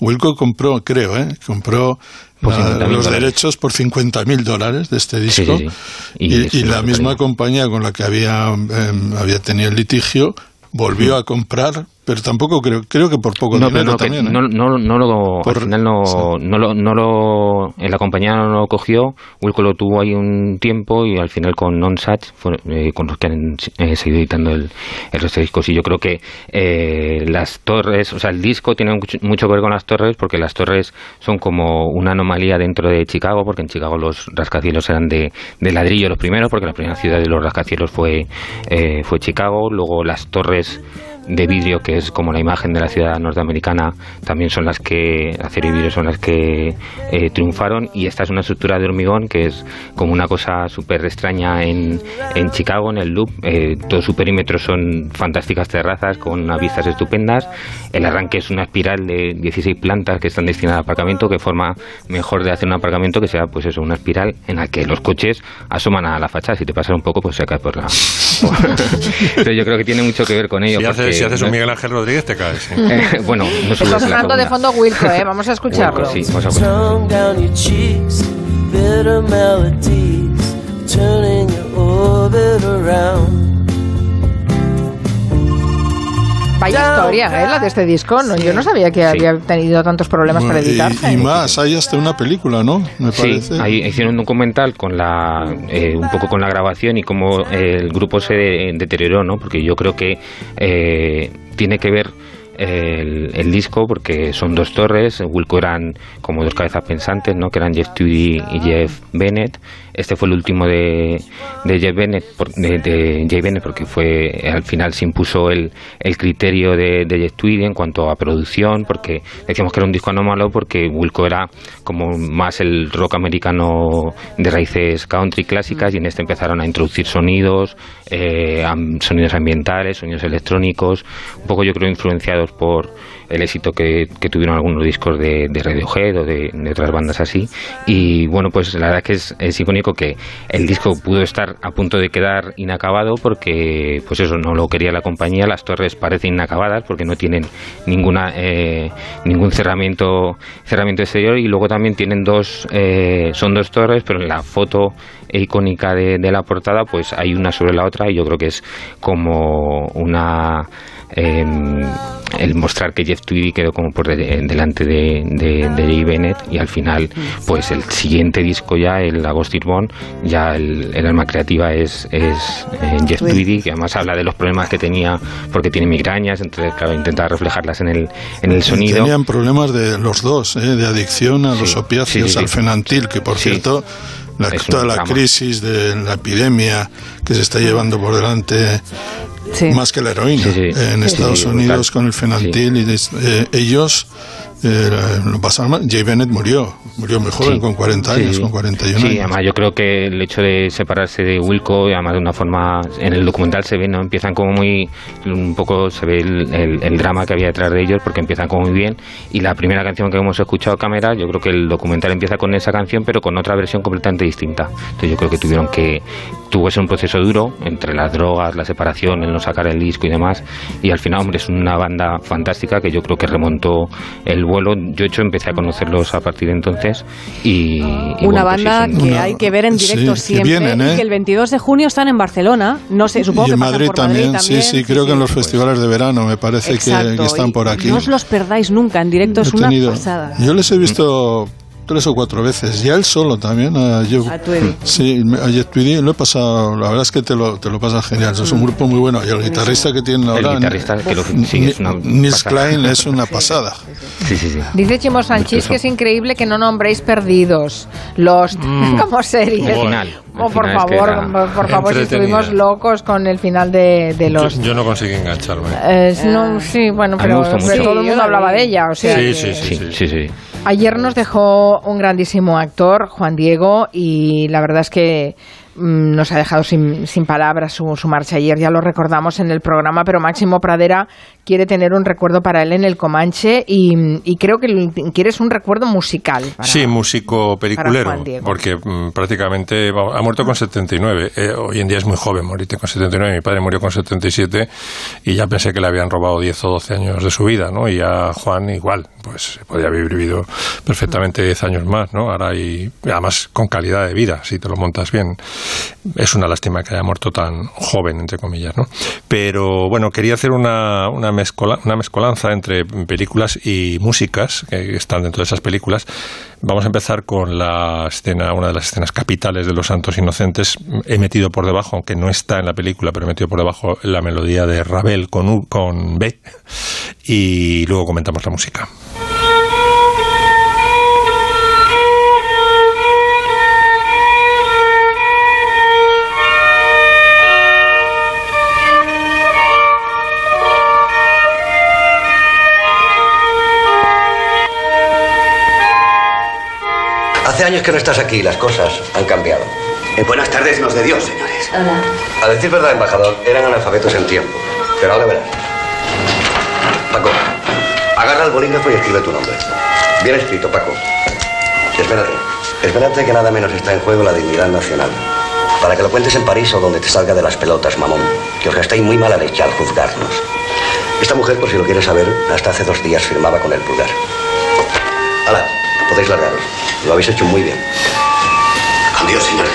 Wilco compró, creo, ¿eh? compró Por la- 50.000 los dólares. derechos por 50.000 dólares de este Sí, disco. sí, sí. Y, Y es y una la misma compañía con la que había, em, había tenido el litigio volvió a comprar, pero tampoco creo, creo que por poco no, dinero no, también. ¿eh? no, no, no lo, Por- al final no, no, lo, no lo, en la compañía no lo cogió, Wilco lo tuvo ahí un tiempo y al final con Nonsat, fue, eh, con los que han eh, seguido editando el, el resto de discos y yo creo que eh, las torres, o sea, el disco tiene mucho, que ver con las torres porque las torres son como una anomalía dentro de Chicago, porque en Chicago los rascacielos eran de, de ladrillo los primeros, porque la primera ciudad de los rascacielos fue, eh, fue Chicago, luego las torres de vidrio, que es como la imagen de la ciudad norteamericana, también son las que, acero y vidrio son las que eh, triunfaron. Y esta es una estructura de hormigón que es como una cosa súper extraña en, en Chicago, en el Loop. Eh, todo su perímetro son fantásticas terrazas con unas vistas estupendas. El arranque es una espiral de 16 plantas que están destinadas al aparcamiento, que forma mejor de hacer un aparcamiento que sea, pues eso, una espiral en la que los coches asoman a la fachada. Si te pasas un poco, pues se cae por la. Entonces yo creo que tiene mucho que ver con ello. Si haces, porque si haces un Miguel Ángel Rodríguez, te caes. sí. Eh, [laughs] bueno, no Está sonando de fondo Wilco, ¿eh? Vamos a escucharlo. Wilco, sí, vamos a escucharlo. Vaya historia, ¿eh? La de este disco. No, yo no sabía que había tenido tantos problemas para y- editarse. y, más, hay hasta una película, ¿no? Me Sí, parece. ahí hicieron un documental con la, eh, un poco con la grabación y cómo eh, el grupo se de- deterioró, ¿no? Porque yo creo que eh, tiene que ver el, el disco porque son dos torres, Wilco eran como dos cabezas pensantes, ¿no? Que eran Jeff Tweedy y Jeff Bennett. Este fue el último de, de Jeff Bennett, de, de Jay Bennett, porque fue al final se impuso el, el criterio de, de Tweedy en cuanto a producción, porque decíamos que era un disco anómalo porque Wilco era como más el rock americano de raíces country clásicas y en este empezaron a introducir sonidos, eh, sonidos ambientales, sonidos electrónicos, un poco yo creo influenciados por el éxito que, tuvieron algunos discos de, Radiohead o de, otras bandas así. Y bueno pues la verdad que es, es icónico que el disco pudo estar a punto de quedar inacabado porque pues eso no lo quería la compañía. Las torres parecen inacabadas porque no tienen ninguna eh, ningún cerramiento cerramiento exterior. Y luego también tienen dos eh, son dos torres pero en la foto icónica de, de la portada pues hay una sobre la otra. Y yo creo que es como una el mostrar que Jeff Tweedy quedó como por de- delante de, de, de Jay Bennett y al final pues el siguiente disco ya el August Bond ya el, el alma creativa es, es eh, Jeff Tweedy. Que además habla de los problemas que tenía porque tiene migrañas entonces claro intenta reflejarlas en el, en el sonido Tenían problemas de los dos, ¿eh? de adicción a los opiáceos, sí, sí. al fenantil, que por cierto, la- toda la crisis de la epidemia que se está llevando por delante, más que la heroína, Sí, sí. en Estados sí, Unidos brutal. con el fenantil, y des- eh, ellos eh, lo pasaron mal. Jay Bennett murió, murió muy joven, Sí. con 40 Sí, años, sí. con 41 Sí, años. además yo creo que el hecho de separarse de Wilco, y además de una forma, en el documental se ve, ¿no? Empiezan como muy, un poco se ve el, el- el drama que había detrás de ellos, porque empiezan como muy bien, y la primera canción que hemos escuchado, Cámara, yo creo que el documental empieza con esa canción, pero con otra versión completamente distinta. Entonces yo creo que tuvieron que, tuvo que ser un proceso duro, entre las drogas, la separación, el no sacar el disco y demás, y al final, hombre, es una banda fantástica que yo creo que remontó el vuelo. Yo, hecho, empecé a conocerlos a partir de entonces, y... y Una bueno, pues banda sí, es que un- hay que ver en Sí, directo que siempre vienen, y ¿eh? que el 22 de junio están en Barcelona. No sé, supongo y que en Madrid por también, Madrid sí, también. sí, creo que en los festivales de verano me parece que, Exacto, que están y por aquí. No os los perdáis nunca, en directo es He una tenido- pasada. Yo les he visto tres o cuatro veces, y a él solo también, a Jeff, A Tweedy. Sí, a Tweedy lo he pasado, la verdad es que te lo, te lo pasas genial, es un grupo muy bueno, y el guitarrista que tienen ahora, guitarrista que lo- sí, Ni- es una Nils pasada. Klein, es una pasada. Sí, sí, sí. Dice Chimo Sanchís que es increíble que no nombréis perdidos, Lost, [laughs] como serie. El final. Oh, El por favor, por favor, si estuvimos locos con el final de, de Yo, Lost. yo no conseguí engancharme. Eh, no, sí, bueno, pero, todo el mundo hablaba de ella, o sea. Sí, que- sí, sí, sí. Sí, sí. Ayer nos dejó un grandísimo actor, Juan Diego, y la verdad es que nos ha dejado sin, sin palabras su, su marcha ayer, ya lo recordamos en el programa, pero Máximo Pradera quiere tener un recuerdo para él en el Comanche y, y creo que quieres un recuerdo musical. para- sí, músico Diego. porque mm, prácticamente ha muerto con 79. Eh, hoy en día es muy joven morir con 79. Mi padre murió con 77 y ya pensé que le habían robado 10 o 12 años de su vida, ¿no? Y a Juan igual, pues podría haber vivido perfectamente 10 años más, ¿no? Ahora y además con calidad de vida, si te lo montas bien. Es una lástima que haya muerto tan joven, entre comillas, ¿no? Pero bueno, quería hacer una, una, mezcola- una mezcolanza entre películas y músicas que están dentro de esas películas. Vamos a empezar con la escena, una de las escenas capitales de Los Santos Inocentes. He metido por debajo, aunque no está en la película, pero he metido por debajo la melodía de Ravel con, U- con B. Y luego comentamos la música. Hace años que no estás aquí, las cosas han cambiado. buenas tardes nos de Dios, señores. Hola. A decir verdad, embajador, eran analfabetos en tiempo. Pero ahora verás. Paco, agarra el bolígrafo y escribe tu nombre. Bien escrito, Paco. Espérate. Espérate que nada menos está en juego la dignidad nacional. Para que lo cuentes en París o donde te salga de las pelotas, mamón. Que os gastéis muy mala leche al juzgarnos. Esta mujer, por si lo quieres saber, hasta hace dos días firmaba con el pulgar. Podéis largaros. Lo habéis hecho muy bien. Dios, señores.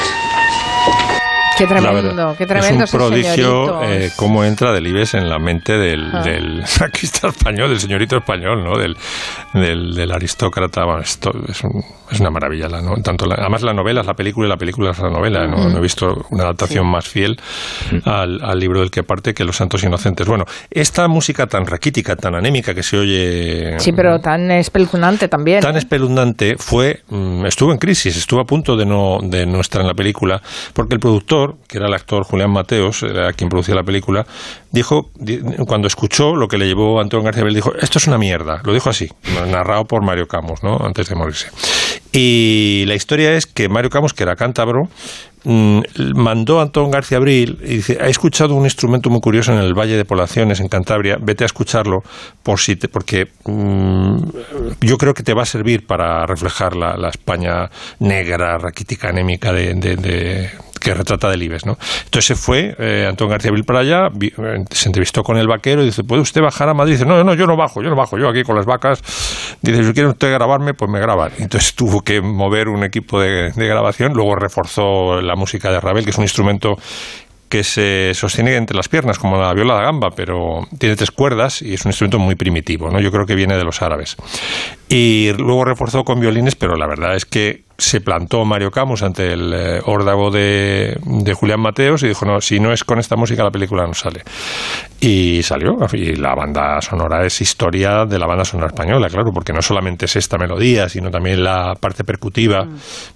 Qué tremendo, verdad, qué tremendo es un ese prodigio eh, cómo entra Delibes en la mente del, Ah. del [laughs] saquista [laughs] español, del señorito español, ¿no? Del, del, del aristócrata. Bueno, esto es, un- es una maravilla. La, no- tanto la- además, la novela es la película y la película es la novela. No. No he visto una adaptación más fiel al, al libro del que parte que Los Santos Inocentes. Bueno, esta música tan raquítica, tan anémica que se oye Sí, pero tan espeluznante también. tan espeluznante fue mm, estuvo en crisis estuvo a punto de no de no estar en la película porque el productor que era el actor Julián Mateos era quien producía la película dijo di- cuando escuchó lo que le llevó a Antonio García Bell dijo esto es una mierda lo dijo así narrado por Mario Camus no antes de morirse. Y la historia es que Mario Camus que era cántabro mm, mandó a Antón García Abril y dice, he escuchado un instrumento muy curioso en el Valle de Poblaciones, en Cantabria, vete a escucharlo por si te, porque mm, yo creo que te va a servir para reflejar la, la España negra, raquítica, anémica de, de- de- que retrata Delibes, ¿no? Entonces se fue eh, Antón García allá, vi- eh, se entrevistó con el vaquero y dice, ¿puede usted bajar a Madrid? Dice, no, no, yo no bajo, yo no bajo, yo aquí con las vacas. Dice, si quiere usted grabarme, pues me graban. Entonces tuvo que mover un equipo de, de grabación, luego reforzó la música de Ravel, que es un instrumento que se sostiene entre las piernas, como la viola da gamba, pero tiene tres cuerdas y es un instrumento muy primitivo, ¿no? Yo creo que viene de los árabes. Y luego reforzó con violines, pero la verdad es que se plantó Mario Camus ante el eh, órdago de, de Julián Mateos y dijo, no, si no es con esta música la película no sale. Y salió, y la banda sonora es historia de la banda sonora española, claro, porque no solamente es esta melodía, sino también la parte percutiva.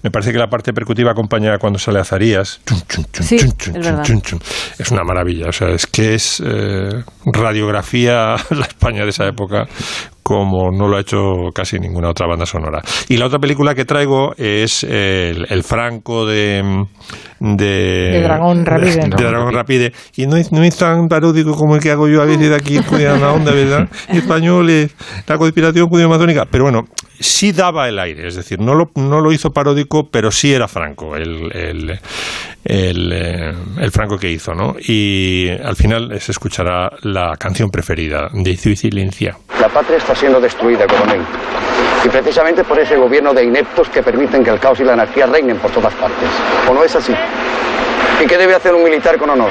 Me parece que la parte percutiva acompaña cuando sale Azarías. Sí. Es una maravilla, o sea, es que es eh, radiografía [laughs] la España de esa época como no lo ha hecho casi ninguna otra banda sonora. Y la otra película que traigo es el, el Franco de... De, De Dragón Rapide. De, de Dragón Rapide. Y no es, no es tan paródico como el que hago yo a veces de aquí [laughs] en la onda, ¿verdad? Españoles, la conspiración judío-masónica. Pero bueno, sí daba el aire, es decir, no lo, no lo hizo paródico, pero sí era Franco, el, el, el, eh, el Franco que hizo, ¿no? Y al final se escuchará la canción preferida de Silencia. La patria está siendo destruida, coronel. Y precisamente por ese gobierno de ineptos que permiten que el caos y la anarquía reinen por todas partes. ¿O no es así? ¿Y qué debe hacer un militar con honor?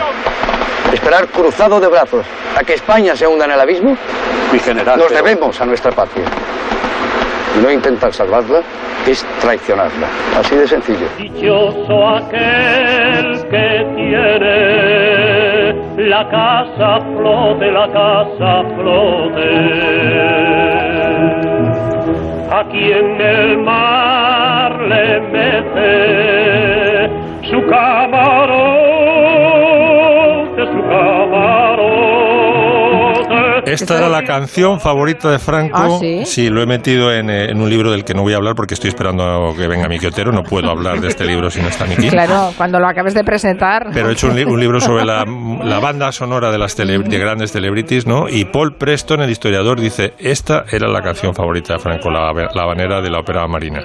¿Esperar cruzado de brazos a que España se hunda en el abismo? Mi general. Nos pero- debemos a nuestra patria. No intentar salvarla es traicionarla. Así de sencillo. Dichoso aquel que tiene la casa flote, la casa flote. A quien el mar le mete su camarote, Esta era la canción favorita de Franco. ¿Ah, sí? lo he metido en, eh, en un libro del que no voy a hablar porque estoy esperando que venga Miki Otero. No puedo hablar de este libro si no está Miki. Claro, cuando lo acabes de presentar. Pero he hecho un, li- un libro sobre la, la banda sonora de las tele- de grandes celebrities, ¿no? Y Paul Preston, el historiador, dice, esta era la canción favorita de Franco, la, la habanera de la ópera marina.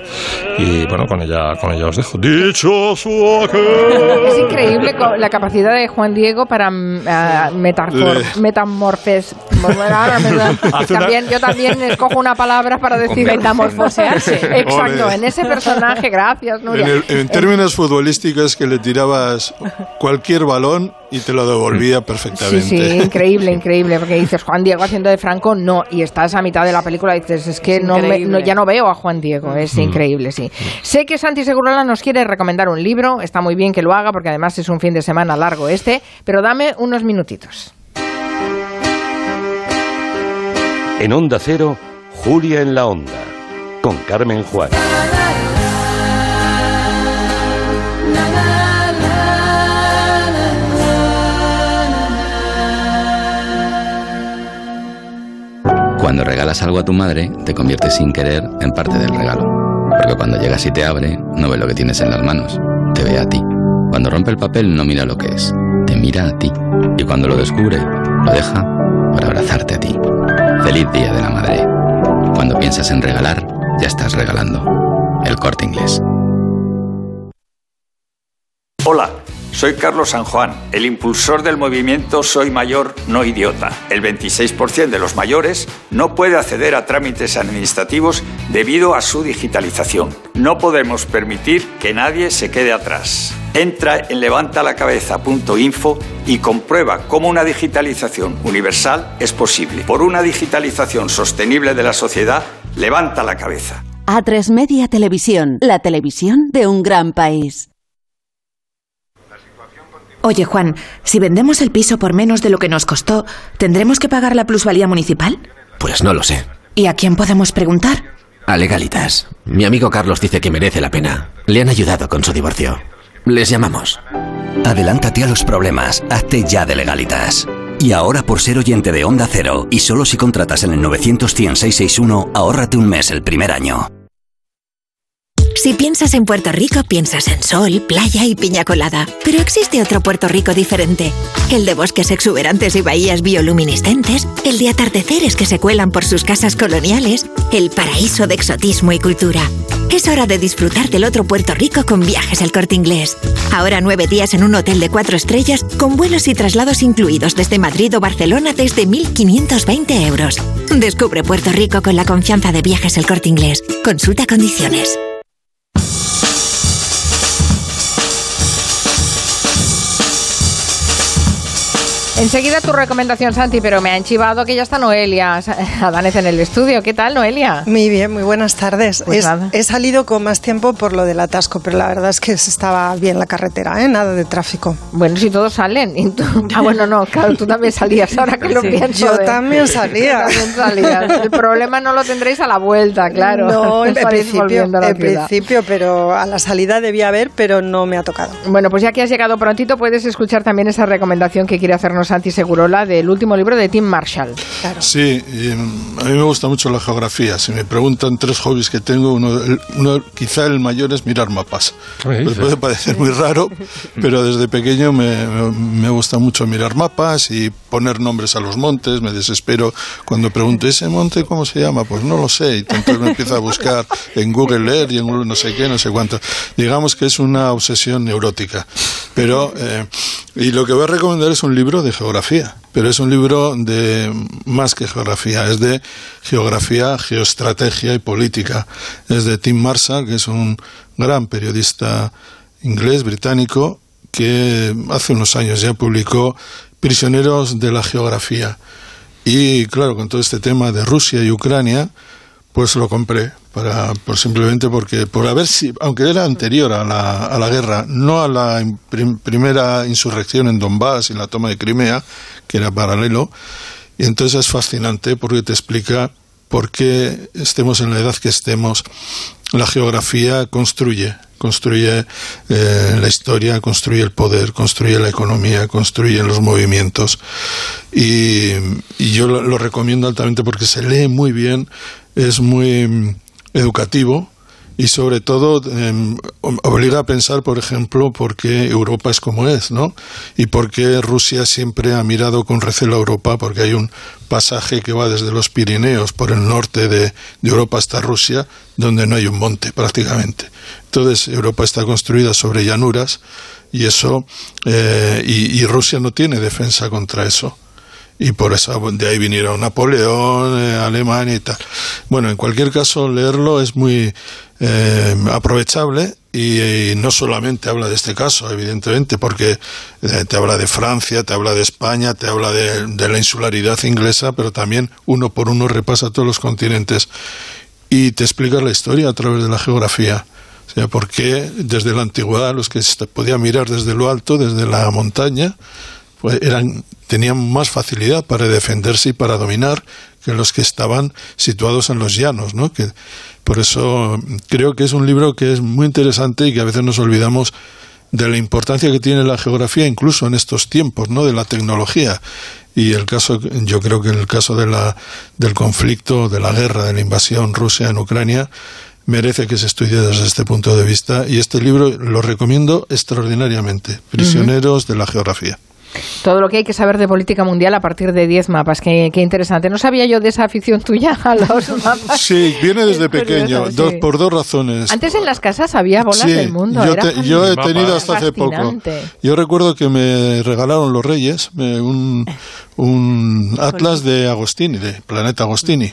Y bueno, con ella, con ella os dejo. Dichoso aquel. Es increíble la capacidad de Juan Diego para Le- metamorfes. Bueno, ahora [laughs] me da- Hace una- También, yo también escojo una palabra para decir Metamorfosearse. Exacto, Ole. en ese personaje, gracias, En, Nuria. el- en términos futbolísticos que le tirabas cualquier balón y te lo devolvía Sí, perfectamente. sí, increíble, increíble, porque dices Juan Diego haciendo de Franco, no, y estás a mitad de la película y dices, es que Es no me- no- ya no veo a Juan Diego, es increíble, sí. Sé que Santi Segurola nos quiere recomendar un libro, está muy bien que lo haga porque además es un fin de semana largo este, pero dame unos minutitos. En Onda Cero, Julia en la Onda, con Carmen Juan. Cuando regalas algo a tu madre, te conviertes sin querer en parte del regalo. Porque cuando llegas y te abre, no ve lo que tienes en las manos, te ve a ti. Cuando rompe el papel, no mira lo que es, te mira a ti. Y cuando lo descubre, lo deja para abrazarte a ti. Feliz Día de la Madre. Cuando piensas en regalar, ya estás regalando. El corte inglés. Hola, soy Carlos San Juan, el impulsor del movimiento Soy Mayor, no idiota. El 26% de los mayores no puede acceder a trámites administrativos debido a su digitalización. No podemos permitir que nadie se quede atrás. Entra en levantalacabeza.info y comprueba cómo una digitalización universal es posible. Por una digitalización sostenible de la sociedad, levanta la cabeza. A3 Media Televisión, la televisión de un gran país. Oye, Juan, si vendemos el piso por menos de lo que nos costó, ¿tendremos que pagar la plusvalía municipal? Pues no lo sé. ¿Y a quién podemos preguntar? A Legalitas. Mi amigo Carlos dice que merece la pena. Le han ayudado con su divorcio. Les llamamos. Adelántate a los problemas. Hazte ya de Legalitas. Y ahora por ser oyente de Onda Cero y solo si contratas en el 900-100-661, ahórrate un mes el primer año. Si piensas en Puerto Rico, piensas en sol, playa y piña colada. Pero existe otro Puerto Rico diferente. El de bosques exuberantes y bahías bioluminiscentes, el de atardeceres que se cuelan por sus casas coloniales, el paraíso de exotismo y cultura. Es hora de disfrutar del otro Puerto Rico con viajes al corte inglés. Ahora nueve días en un hotel de cuatro estrellas con vuelos y traslados incluidos desde Madrid o Barcelona desde 1.520 euros. Descubre Puerto Rico con la confianza de viajes al corte inglés. Consulta condiciones. Enseguida tu recomendación, Santi, pero me ha enchivado que ya está Noelia [laughs] Adanez en el estudio. ¿Qué tal, Noelia? Muy bien, muy buenas tardes. Pues he salido con más tiempo por lo del atasco, pero la verdad es que estaba bien la carretera, ¿eh? nada de tráfico. Bueno, si todos salen. y tú- [laughs] Ah, bueno, no, claro, tú también salías ahora que lo Sí, pienso. yo de- también salía. Tú también salías. El problema no lo tendréis a la vuelta, claro. No, [laughs] en principio, en principio, pero a la salida debía haber, pero no me ha tocado. Bueno, pues ya que has llegado prontito, puedes escuchar también esa recomendación que quiere hacernos Santi Segurola del último libro de Tim Marshall. Sí, y, mm, a mí me gusta mucho la geografía. Si me preguntan tres hobbies que tengo, uno, el- uno- quizá el mayor es mirar mapas. ¿Qué Pues puede parecer muy raro, pero desde pequeño me, me- me gusta mucho mirar mapas y poner nombres a los montes. Me desespero cuando pregunto, ¿ese monte cómo se llama? Pues no lo sé. Y entonces me empiezo a buscar en Google Earth y en Google no sé qué, no sé cuánto. Digamos que es una obsesión neurótica. Pero, eh, y lo que voy a recomendar es un libro de geografía, pero es un libro de más que geografía, es de geografía, geoestrategia y política. Es de Tim Marshall, que es un gran periodista inglés, británico, que hace unos años ya publicó Prisioneros de la Geografía. Y claro, con todo este tema de Rusia y Ucrania, pues lo compré para por simplemente porque por haber si aunque era anterior a la, a la guerra no a la primera insurrección en Donbass y la toma de Crimea que era paralelo y entonces es fascinante porque te explica por qué estemos en la edad que estemos, la geografía construye, construye eh, la historia, construye el poder, construye la economía, construye los movimientos. Y, y yo lo, lo recomiendo altamente porque se lee muy bien, es muy mm, educativo y sobre todo eh, obliga a pensar, por ejemplo, por qué Europa es como es, ¿no? Y por qué Rusia siempre ha mirado con recelo a Europa, porque hay un pasaje que va desde los Pirineos por el norte de, Europa hasta Rusia, donde no hay un monte prácticamente. Entonces Europa está construida sobre llanuras y eso eh, y Rusia no tiene defensa contra eso y por eso de ahí vinieron Napoleón, eh, Alemania y tal. Bueno, en cualquier caso, leerlo es muy eh, aprovechable y, no solamente habla de este caso, evidentemente, porque eh, te habla de Francia, te habla de España, te habla de, de la insularidad inglesa, pero también uno por uno repasa todos los continentes y te explica la historia a través de la geografía. O sea, por qué desde la antigüedad los que se podía mirar desde lo alto, desde la montaña, pues eran, tenían más facilidad para defenderse y para dominar que los que estaban situados en los llanos, ¿no? Que, por eso creo que es un libro que es muy interesante y que a veces nos olvidamos de la importancia que tiene la geografía incluso en estos tiempos, ¿no? De la tecnología. Y el caso, yo creo que el caso de la, del conflicto, de la guerra, de la invasión rusa en Ucrania, merece que se estudie desde este punto de vista. Y este libro lo recomiendo extraordinariamente. Prisioneros uh -huh. de la geografía. Todo lo que hay que saber de política mundial a partir de 10 mapas. Qué, qué, interesante. No sabía yo de esa afición tuya a los [laughs] mapas. Sí, viene desde pequeño, curioso, dos, sí. por dos razones. Antes en las casas había bolas sí, del mundo. Yo, te, yo he tenido hasta hace poco. Yo recuerdo que me regalaron los Reyes un, un [laughs] atlas de Agostini, de Planeta Agostini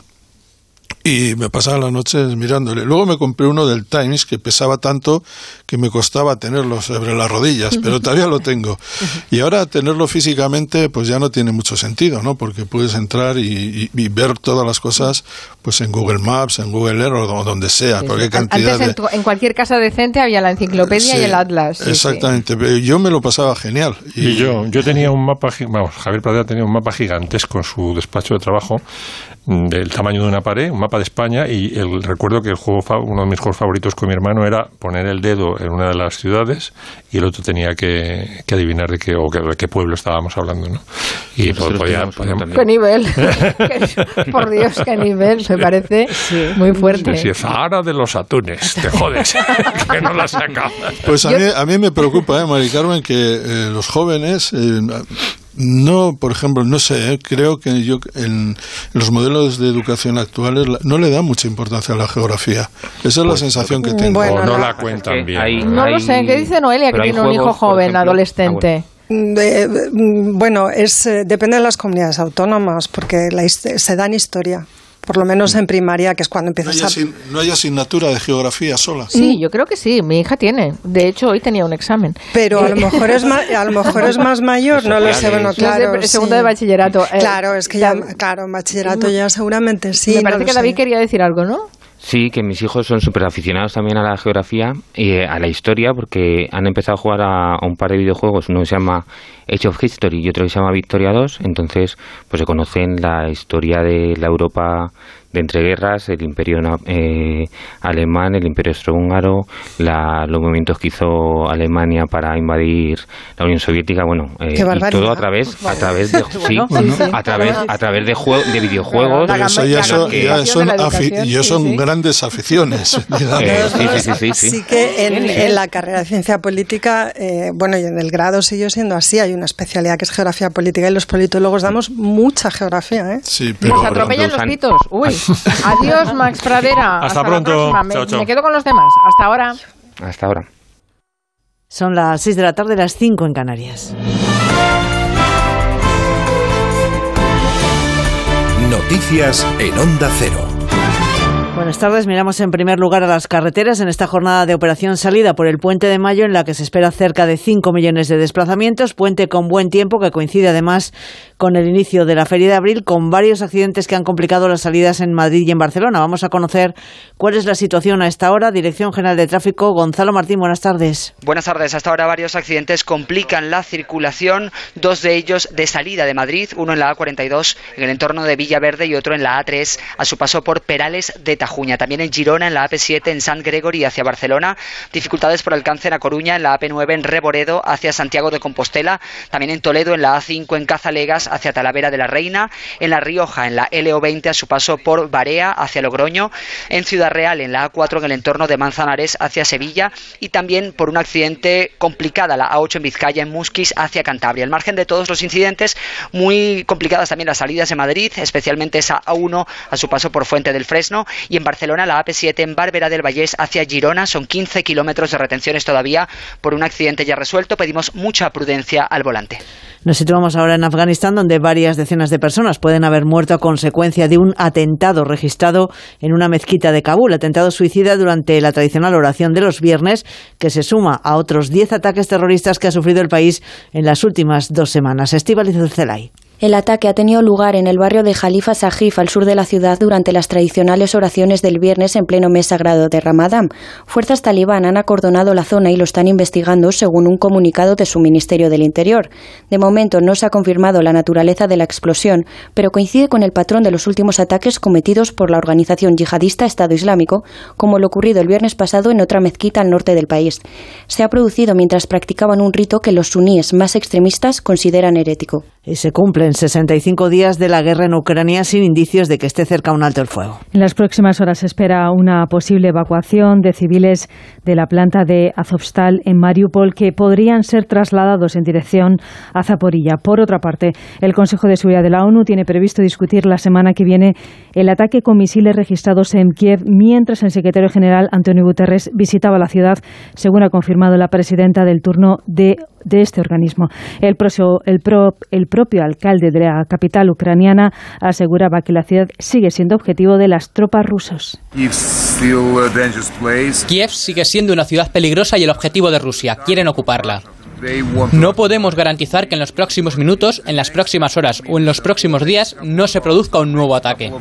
y me pasaba las noches mirándole. Luego me compré uno del Times que pesaba tanto que me costaba tenerlo sobre las rodillas, pero [laughs] todavía lo tengo. Y ahora tenerlo físicamente pues ya no tiene mucho sentido, ¿no? Porque puedes entrar y, y, y ver todas las cosas pues en Google Maps, en Google Earth o donde sea, cantidad Antes en, tu, en, cualquier casa decente había la enciclopedia sí, y el atlas. Sí, exactamente, sí. yo me lo pasaba genial. Y, y, yo, yo tenía un mapa, vamos, Javier Pradera tenía un mapa gigantesco en su despacho de trabajo del tamaño de una pared, un mapa de España y el, recuerdo que el juego uno de mis juegos favoritos con mi hermano era poner el dedo en una de las ciudades y el otro tenía que, que adivinar de qué o que, de qué pueblo estábamos hablando, ¿no? Y pues, podía, podía, qué nivel, [laughs] [laughs] por Dios, qué nivel, me parece sí. muy fuerte. Sí, sí, Zahara de los atunes, te jodes, [laughs] que no la sacas. Pues a mí, a mí me preocupa, ¿eh, Mari Carmen, que eh, los jóvenes eh, no, por ejemplo, no sé, ¿eh? creo que yo en los modelos de educación actuales no le da mucha importancia a la geografía. Esa es pues, la sensación que tengo. Bueno, o no la cuentan bien. Hay, no hay, lo sé, ¿qué dice Noelia que tiene un hijo joven, ejemplo, adolescente? Ah, bueno. bueno, es depende de las comunidades autónomas, porque la, se dan historia por lo menos en primaria, que es cuando empiezas no hay, a... no hay asignatura de geografía sola. Sí, yo creo que sí, mi hija tiene. De hecho, hoy tenía un examen. Pero a lo mejor es más, a lo mejor es más mayor, no lo sé, bueno, claro. De, segundo sí. de bachillerato. Eh, claro, es que ya, claro, en bachillerato ya seguramente sí. Me parece no que David quería decir algo, ¿no? Sí, que mis hijos son súper aficionados también a la geografía y a la historia porque han empezado a jugar a, un par de videojuegos, uno se llama Age of History y otro que se llama Victoria 2, entonces pues se conocen la historia de la Europa de entreguerras, el imperio eh, alemán, el imperio austrohúngaro, la, los movimientos que hizo Alemania para invadir la Unión Soviética, bueno, eh, y todo a través, a través de, sí, bueno, a través, a través de, juego, de videojuegos. Pero eso ya son, ya son, afi ya son sí, sí. grandes aficiones. [laughs] Eh, sí, sí, sí, sí, Así que en, en, la carrera de ciencia política, eh, bueno, y en el grado siguió siendo así, hay una especialidad que es geografía política y los politólogos damos mucha geografía, ¿eh? Sí, pero Nos atropellan los pitos. Uy. [laughs] Adiós, Max Pradera. Hasta, Hasta pronto. Me, chao, chao. me, quedo con los demás. Hasta ahora. Hasta ahora. Son las 6 de la tarde, las 5 en Canarias. Noticias en Onda Cero. Buenas tardes. Miramos en primer lugar a las carreteras en esta jornada de operación salida por el puente de mayo en la que se espera cerca de 5 millones de desplazamientos. Puente con buen tiempo que coincide además con el inicio de la feria de abril con varios accidentes que han complicado las salidas en Madrid y en Barcelona. Vamos a conocer cuál es la situación a esta hora. Dirección General de Tráfico, Gonzalo Martín, buenas tardes. Buenas tardes. Hasta ahora varios accidentes complican la circulación, dos de ellos de salida de Madrid, uno en la A42 en el entorno de Villaverde y otro en la A3 a su paso por Perales de También en Girona, en la AP7, en San Gregory hacia Barcelona. Dificultades por alcance en A Coruña, en la AP9, en Reboredo hacia Santiago de Compostela. También en Toledo, en la A5, en Cazalegas hacia Talavera de la Reina. En La Rioja, en la LO20 a su paso por Barea hacia Logroño. En Ciudad Real, en la A4, en el entorno de Manzanares hacia Sevilla. Y también por un accidente complicada, la A8 en Vizcaya, en Musquis hacia Cantabria. Al margen de todos los incidentes, muy complicadas también las salidas en Madrid, especialmente esa A1 a su paso por Fuente del Fresno y en Barcelona la AP7 en Bárbara del Vallés hacia Girona. Son 15 kilómetros de retenciones todavía por un accidente ya resuelto. Pedimos mucha prudencia al volante. Nos situamos ahora en Afganistán, donde varias decenas de personas pueden haber muerto a consecuencia de un atentado registrado en una mezquita de Kabul. Atentado suicida durante la tradicional oración de los viernes, que se suma a otros 10 ataques terroristas que ha sufrido el país en las últimas dos semanas. Estíbaliz Celay. El ataque ha tenido lugar en el barrio de Jalifa Sahif, al sur de la ciudad, durante las tradicionales oraciones del viernes en pleno mes sagrado de Ramadán. Fuerzas talibán han acordonado la zona y lo están investigando, según un comunicado de su Ministerio del Interior. De momento no se ha confirmado la naturaleza de la explosión, pero coincide con el patrón de los últimos ataques cometidos por la organización yihadista Estado Islámico, como lo ocurrido el viernes pasado en otra mezquita al norte del país. Se ha producido mientras practicaban un rito que los suníes más extremistas consideran herético. Se cumplen 65 días de la guerra en Ucrania sin indicios de que esté cerca un alto el fuego. En las próximas horas se espera una posible evacuación de civiles de la planta de Azovstal en Mariupol que podrían ser trasladados en dirección a Zaporilla. Por otra parte, el Consejo de Seguridad de la ONU tiene previsto discutir la semana que viene el ataque con misiles registrados en Kiev mientras el secretario general Antonio Guterres visitaba la ciudad, según ha confirmado la presidenta del turno de de este organismo. El, el, el propio alcalde de la capital ucraniana aseguraba que la ciudad sigue siendo objetivo de las tropas rusas. Kiev sigue siendo una ciudad peligrosa y el objetivo de Rusia. Quieren ocuparla. No podemos garantizar que en los próximos minutos, en las próximas horas o en los próximos días no se produzca un nuevo ataque.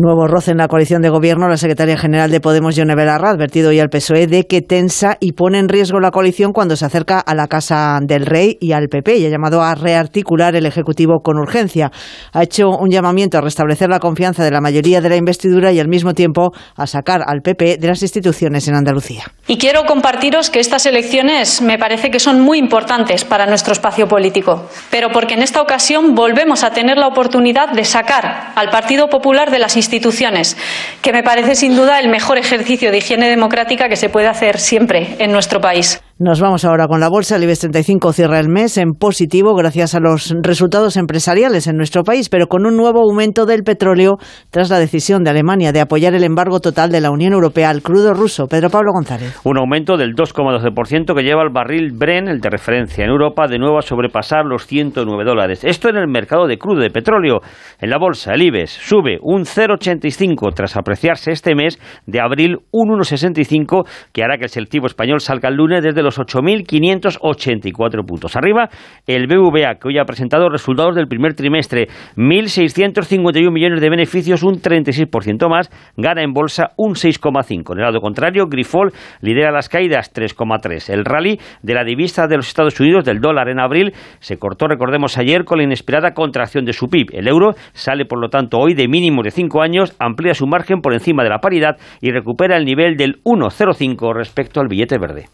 Nuevo roce en la coalición de gobierno. La secretaria general de Podemos, Yone Belarra, ha advertido hoy al PSOE de que tensa y pone en riesgo la coalición cuando se acerca a la Casa del Rey y al PP y ha llamado a rearticular el Ejecutivo con urgencia. Ha hecho un llamamiento a restablecer la confianza de la mayoría de la investidura y al mismo tiempo a sacar al PP de las instituciones en Andalucía. Y quiero compartiros que estas elecciones me parece que son muy importantes para nuestro espacio político, pero porque en esta ocasión volvemos a tener la oportunidad de sacar al Partido Popular de las instituciones instituciones, que me parece sin duda el mejor ejercicio de higiene democrática que se puede hacer siempre en nuestro país. Nos vamos ahora con la bolsa. El IBEX 35 cierra el mes en positivo gracias a los resultados empresariales en nuestro país, pero con un nuevo aumento del petróleo tras la decisión de Alemania de apoyar el embargo total de la Unión Europea al crudo ruso. Pedro Pablo González. Un aumento del 2,12% que lleva al barril Bren, el de referencia en Europa, de nuevo a sobrepasar los 109 dólares. Esto en el mercado de crudo de petróleo. En la bolsa, el IBEX sube un 0,85 tras apreciarse este mes de abril un 1,65 que hará que el selectivo español salga el lunes desde los los 8.584 puntos. Arriba, el BVA, que hoy ha presentado resultados del primer trimestre, 1.651 millones de beneficios, un 36% más, gana en bolsa un 6,5. En el lado contrario, Grifol lidera las caídas 3,3. El rally de la divisa de los Estados Unidos del dólar en abril se cortó, recordemos ayer, con la inesperada contracción de su PIB. El euro sale, por lo tanto, hoy de mínimos de 5 años, amplía su margen por encima de la paridad y recupera el nivel del 1,05 respecto al billete verde.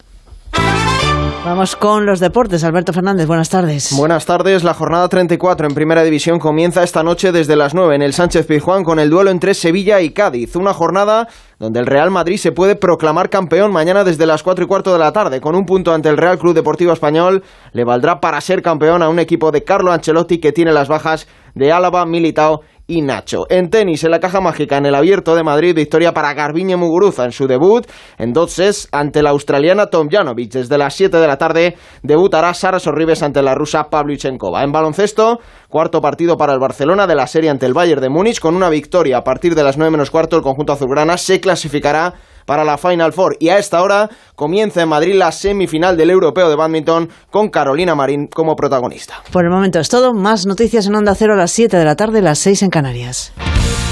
Vamos con los deportes. Alberto Fernández, buenas tardes. Buenas tardes. La jornada 34 en Primera División comienza esta noche desde las 9 en el Sánchez Pizjuán con el duelo entre Sevilla y Cádiz. Una jornada donde el Real Madrid se puede proclamar campeón mañana desde las 4 y cuarto de la tarde. Con un punto ante el Real Club Deportivo Español, le valdrá para ser campeón a un equipo de Carlo Ancelotti que tiene las bajas de Álava, Militao y Nacho. En tenis, en la caja mágica, en el abierto de Madrid, victoria para Garbiñe Muguruza en su debut en dos ante la australiana Tom Janovic. Desde las 7 de la tarde debutará Sara Sorribes ante la rusa Pavlyuchenkova. En baloncesto, cuarto partido para el Barcelona de la serie ante el Bayern de Múnich. Con una victoria a partir de las 9 menos cuarto, el conjunto azulgrana se clasificará para la Final Four. Y a esta hora comienza en Madrid la semifinal del Europeo de Badminton con Carolina Marín como protagonista. Por el momento es todo. Más noticias en Onda Cero a las 7 de la tarde, las 6 en Canarias.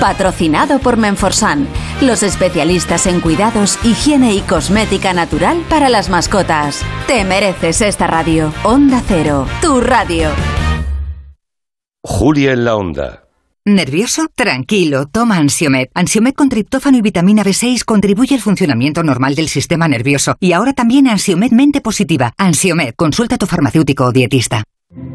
Patrocinado por Menforsan, los especialistas en cuidados, higiene y cosmética natural para las mascotas. Te mereces esta radio. Onda Cero, tu radio. Julia en la Onda. ¿Nervioso? Tranquilo, toma Ansiomed. Ansiomed con triptófano y vitamina B6 contribuye al funcionamiento normal del sistema nervioso. Y ahora también Ansiomed Mente Positiva. Ansiomed, consulta a tu farmacéutico o dietista.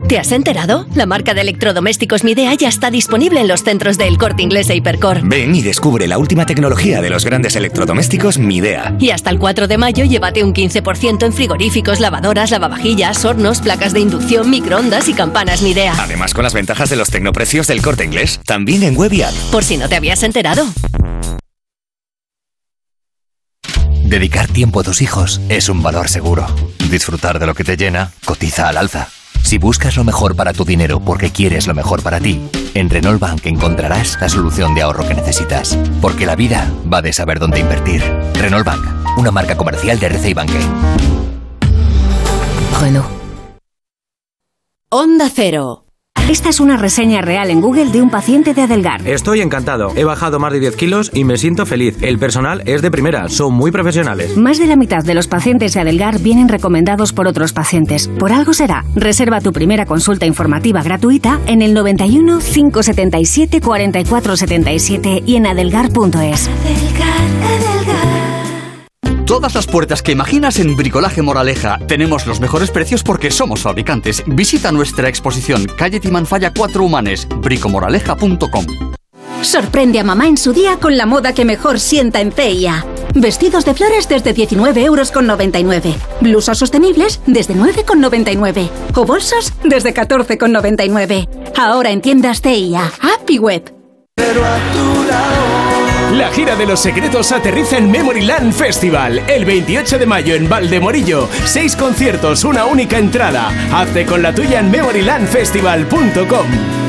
¿Te has enterado? La marca de electrodomésticos Midea ya está disponible en los centros del Corte Inglés e Hipercor. Ven y descubre la última tecnología de los grandes electrodomésticos Midea. Y hasta el 4 de mayo llévate un 15% en frigoríficos, lavadoras, lavavajillas, hornos, placas de inducción, microondas y campanas Midea. Además con las ventajas de los tecnoprecios del Corte Inglés, también en web y app. Por si no te habías enterado. Dedicar tiempo a tus hijos es un valor seguro. Disfrutar de lo que te llena cotiza al alza. Si buscas lo mejor para tu dinero porque quieres lo mejor para ti, en Renault Bank encontrarás la solución de ahorro que necesitas. Porque la vida va de saber dónde invertir. Renault Bank, una marca comercial de RCI Banque. Renault. Onda Cero. Esta es una reseña real en Google de un paciente de Adelgar. Estoy encantado. He bajado más de 10 kilos y me siento feliz. El personal es de primera, son muy profesionales. Más de la mitad de los pacientes de Adelgar vienen recomendados por otros pacientes. Por algo será. Reserva tu primera consulta informativa gratuita en el 91 577 4477 y en adelgar.es. Todas las puertas que imaginas en Bricolaje Moraleja. Tenemos los mejores precios porque somos fabricantes. Visita nuestra exposición Calle Timanfaya 4 Humanes, bricomoraleja.com. Sorprende a mamá en su día con la moda que mejor sienta en CIA. Vestidos de flores desde 19 euros con 99. Blusas sostenibles desde 9 con 99. O bolsos desde 14 con 99. Ahora en tiendas CIA, app y web. La gira de los secretos aterriza en Memoryland Festival el 28 de mayo en Valdemorillo. Seis conciertos, una única entrada. Hazte con la tuya en memorylandfestival.com.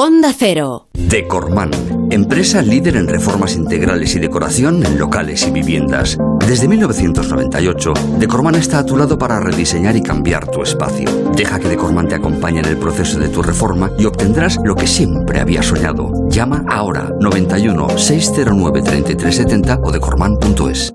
Onda Cero. Decorman, empresa líder en reformas integrales y decoración en locales y viviendas. Desde 1998, Decorman está a tu lado para rediseñar y cambiar tu espacio. Deja que Decorman te acompañe en el proceso de tu reforma y obtendrás lo que siempre habías soñado. Llama ahora 91 609 3370 o decorman.es.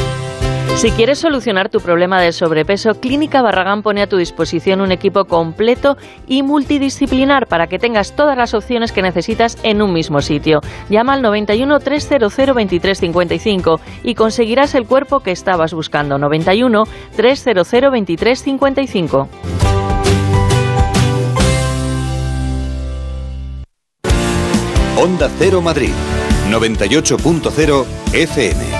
Si quieres solucionar tu problema de sobrepeso, Clínica Barragán pone a tu disposición un equipo completo y multidisciplinar para que tengas todas las opciones que necesitas en un mismo sitio. Llama al 91 300 2355 y conseguirás el cuerpo que estabas buscando. 91 300 2355. Onda Cero Madrid, 98.0 FM.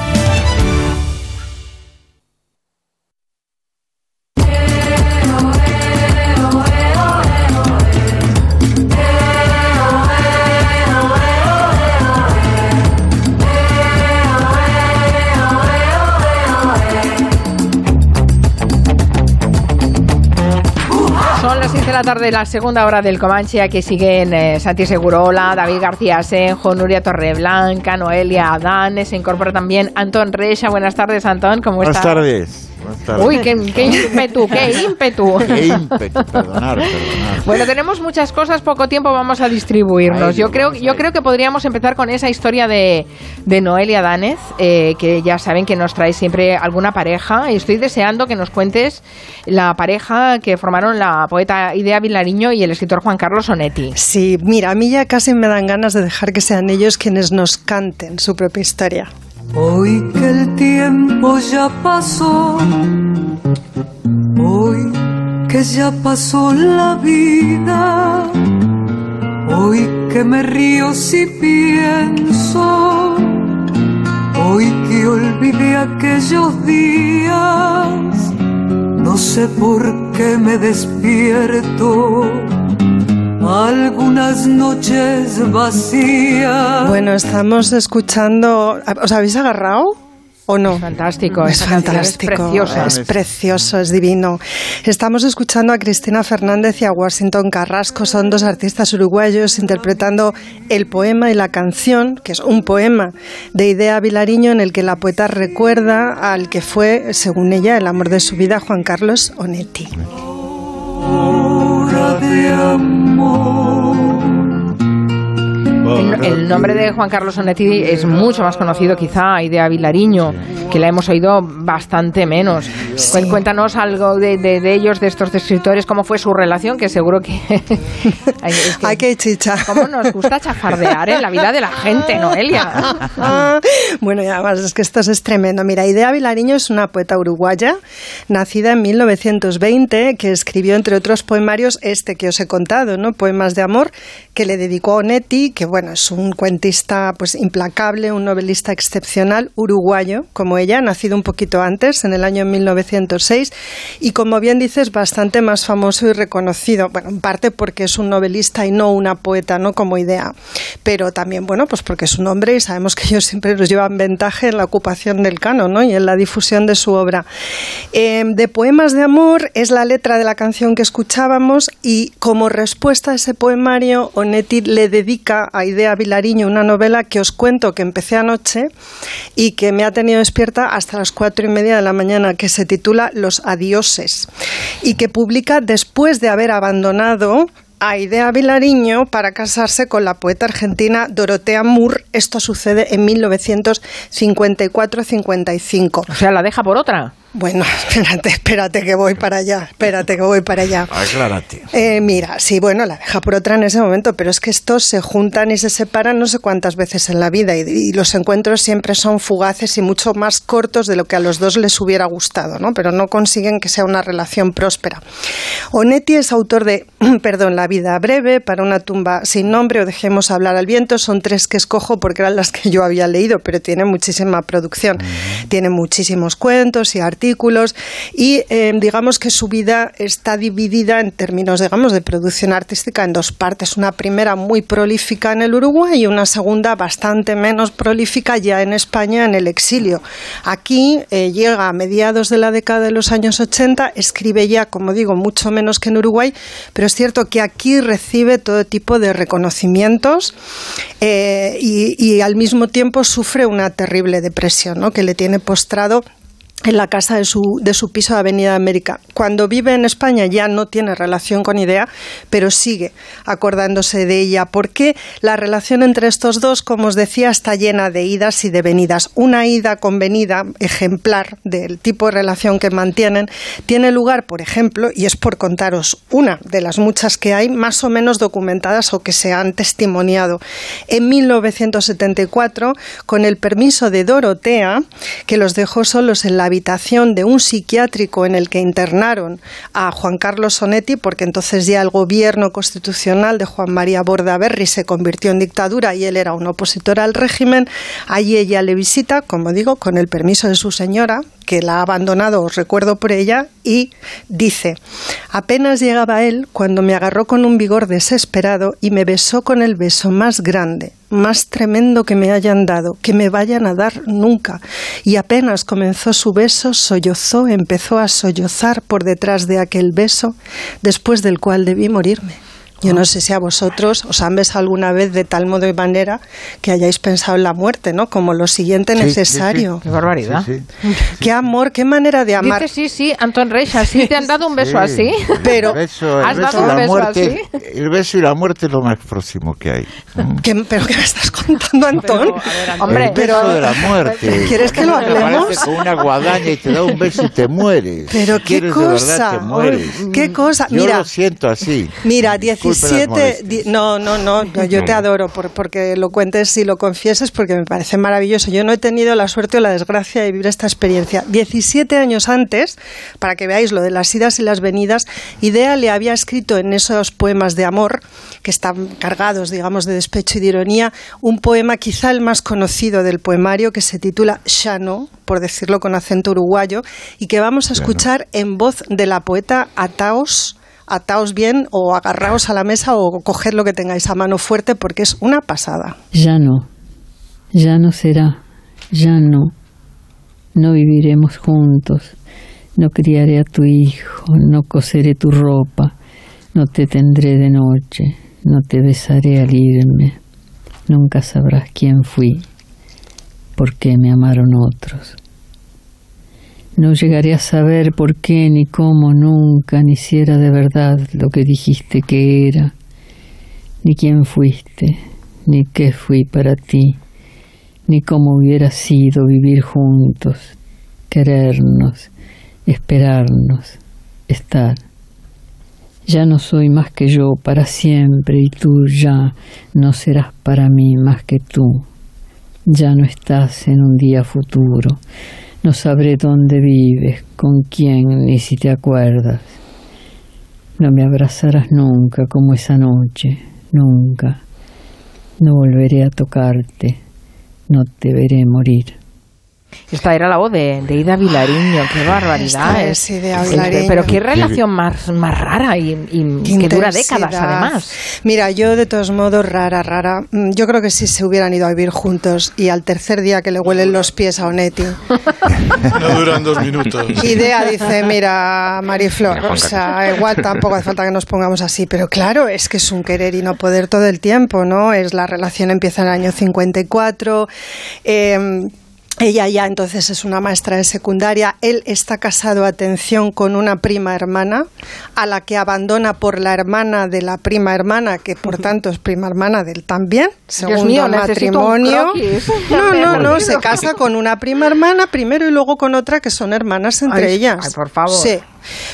La tarde, la segunda hora del Comanche. Aquí siguen eh, Santi Segurola, David García Senjo, Nuria Torreblanca, Noelia Adán. Se incorpora también Antón Recha. Buenas tardes, Antón. ¿Cómo estás? Buenas tardes. Uy, qué, ímpetu, qué ímpetu. [laughs] Qué ímpetu, perdonar, perdonar. Bueno, tenemos muchas cosas, poco tiempo, vamos a distribuirnos. yo creo, yo creo que podríamos empezar con esa historia de, de Noelia Danez, eh, que ya saben que nos trae siempre alguna pareja. Y estoy deseando que nos cuentes la pareja que formaron la poeta Idea Vilariño y el escritor Juan Carlos Onetti. Sí, mira, a mí ya casi me dan ganas de dejar que sean ellos quienes nos canten su propia historia. Hoy que el tiempo ya pasó, hoy que ya pasó la vida, hoy que me río si pienso, hoy que olvidé aquellos días, no sé por qué me despierto algunas noches vacías. Bueno, estamos escuchando. ¿Os habéis agarrado? ¿O no? Es fantástico, es fantástico. Es precioso. Es precioso, es divino. Estamos escuchando a Cristina Fernández y a Washington Carrasco, son dos artistas uruguayos interpretando el poema y la canción, que es un poema de Idea Vilariño en el que la poeta recuerda al que fue, según ella, el amor de su vida, Juan Carlos Onetti de. El, nombre de Juan Carlos Onetti es mucho más conocido quizá y de Avilariño, que la hemos oído bastante menos. Cuéntanos algo de, ellos, de estos escritores, cómo fue su relación, que seguro [laughs] que... hay, que, chicha. ¿Cómo nos gusta chafardear en la vida de la gente, Noelia? [laughs] bueno, y además es que esto es tremendo. Mira, Idea Vilariño es una poeta uruguaya, nacida en 1920, que escribió, entre otros poemarios, este que os he contado, ¿no? Poemas de amor, que le dedicó a Onetti, que bueno, es un cuentista pues implacable, un novelista excepcional, uruguayo, como ella, nacido un poquito antes, en el año 1906, y como bien dices, bastante más famoso y reconocido, bueno, en parte porque es un novelista y no una poeta, no como idea, pero también, bueno, pues porque es un hombre y sabemos que ellos siempre nos llevan ventaja en la ocupación del canon, ¿no? Y en la difusión de su obra. Eh, de Poemas de Amor es la letra de la canción que escuchábamos y como respuesta a ese poemario, Onetti le dedica a Idea Vilariño una novela que os cuento que empecé anoche y que me ha tenido despierta hasta las cuatro y media de la mañana, que se titula Los Adioses y que publica después de haber abandonado a Idea Vilariño para casarse con la poeta argentina Dorotea Moore. Esto sucede en 1954-55. O sea, la deja por otra. Bueno, [laughs] espérate, espérate que voy para allá, espérate que voy para allá. Aclárate. Eh, mira, sí, bueno, la deja por otra en ese momento, pero es que estos se juntan y se separan no sé cuántas veces en la vida y, los encuentros siempre son fugaces y mucho más cortos de lo que a los dos les hubiera gustado, ¿no? Pero no consiguen que sea una relación próspera. Onetti es autor de, [clears throat] perdón, La vida breve, para una tumba sin nombre o Dejemos hablar al viento, son tres que escojo porque eran las que yo había leído, pero tiene muchísima producción. Tiene muchísimos cuentos y artículos artículos y eh, digamos que su vida está dividida en términos, digamos, de producción artística en dos partes. Una primera muy prolífica en el Uruguay y una segunda bastante menos prolífica ya en España en el exilio. Aquí eh, llega a mediados de la década de los años 80, escribe ya, como digo, mucho menos que en Uruguay, pero es cierto que aquí recibe todo tipo de reconocimientos eh, y, y, al mismo tiempo sufre una terrible depresión ¿no? que le tiene postrado en la casa de su, de su piso de Avenida América. Cuando vive en España ya no tiene relación con Idea, pero sigue acordándose de ella, porque la relación entre estos dos, como os decía, está llena de idas y de venidas. Una ida con venida ejemplar del tipo de relación que mantienen tiene lugar, por ejemplo, y es por contaros una de las muchas que hay, más o menos documentadas o que se han testimoniado. En 1974, con el permiso de Dorotea, que los dejó solos en la habitación de un psiquiátrico en el que internaron a Juan Carlos Sonetti, porque entonces ya el gobierno constitucional de Juan María Bordaberry se convirtió en dictadura y él era un opositor al régimen. Allí ella le visita, como digo, con el permiso de su señora, que la ha abandonado, os recuerdo por ella, y dice, apenas llegaba él cuando me agarró con un vigor desesperado y me besó con el beso más grande, más tremendo que me hayan dado, que me vayan a dar nunca. Y apenas comenzó su beso, sollozó, empezó a sollozar por detrás de aquel beso, después del cual debí morirme. Yo no sé si a vosotros os han besado alguna vez de tal modo y manera que hayáis pensado en la muerte, ¿no? Como lo siguiente necesario. Qué barbaridad. Qué amor, qué manera de amar. Dice sí, sí, Anton Reixa, ¿sí te han dado un beso así? Pero el beso, el ¿Has beso dado y un la beso muerte, así? el beso y la muerte es lo más próximo que hay. ¿Qué- ¿Pero qué me estás contando, Antón? Hombre, el beso de la muerte. ¿Quieres que lo Te hablemos? aparece con una guadaña y te da un beso y te mueres. Pero Si qué de verdad cosa. te mueres. Qué cosa. Yo Mira, lo siento así. Mira, Disculpe las 17... molestias. di- no, no, no, [laughs] yo, yo te adoro por- porque lo cuentes y lo confieses porque me parece maravilloso. Yo no he tenido la suerte o la desgracia de vivir esta experiencia. 17 años antes, para que veáis lo de las idas y las venidas, Idea le había escrito en esos poemas de amor, que están cargados, digamos, de despecho y de ironía, un poema quizá el más conocido del poemario que se titula Shano, por decirlo con acento uruguayo, y que vamos a escuchar en voz de la poeta Ataos ataos bien o agarraos a la mesa o coged lo que tengáis a mano fuerte porque es una pasada. Ya no, ya no será, ya no. No viviremos juntos, no criaré a tu hijo, no coseré tu ropa, no te tendré de noche, no te besaré al irme. Nunca sabrás quién fui, por qué me amaron otros. No llegaré a saber por qué, ni cómo, nunca, ni si era de verdad lo que dijiste que era, ni quién fuiste, ni qué fui para ti, ni cómo hubiera sido vivir juntos, querernos, esperarnos, estar. Ya no soy más que yo para siempre y tú ya no serás para mí más que tú. Ya no estás en un día futuro. No sabré dónde vives, con quién, ni si te acuerdas. No me abrazarás nunca como esa noche, nunca. No volveré a tocarte, no te veré morir. Esta era la voz de, de Ida Vilariño, qué barbaridad. Es. Pero qué relación más, más rara y, que dura décadas además. Mira, yo de todos modos, rara, rara. mm, Yo creo que si se hubieran ido a vivir juntos y al tercer día que le huelen los pies a Onetti. No duran dos minutos. Idea dice, mira, Mariflor, o sea, igual tampoco hace falta que nos pongamos así, pero claro, es que es un querer y no poder todo el tiempo, ¿no? Es la relación empieza en el año 54. eh, ella ya entonces es una maestra de secundaria. Él está casado, atención, con una prima hermana, a la que abandona por la hermana de la prima hermana, que por tanto es prima hermana de él también. Segundo mío, matrimonio. [laughs] No, no, no, se casa con una prima hermana primero y luego con otra que son hermanas entre Ay, ellas. ay, por favor. Sí.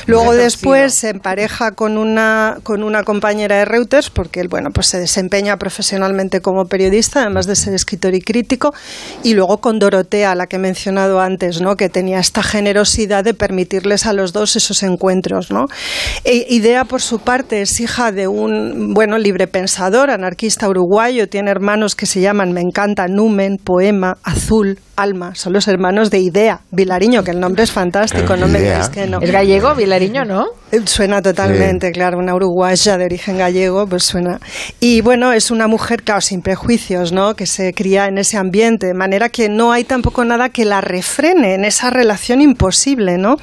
Luego después se empareja con una, con una compañera de Reuters porque él, bueno, pues se desempeña profesionalmente como periodista, además de ser escritor y crítico, y luego con Dorotea, la que he mencionado antes, ¿no? Que tenía esta generosidad de permitirles a los dos esos encuentros, ¿no? E- Idea, por su parte, es hija de un, bueno, librepensador, anarquista uruguayo, tiene hermanos que se llaman Me encanta, Numen, Poema, Azul, Alma, son los hermanos de Idea, Vilariño, que el nombre es fantástico, no me digáis que no. Es gallego, Vilariño, ¿no? Eh, Suena totalmente, claro, una uruguaya de origen gallego, pues suena. Y bueno, es una mujer, claro, sin prejuicios, ¿no? Que se cría en ese ambiente, de manera que no hay tampoco nada que la refrene en esa relación imposible, ¿no?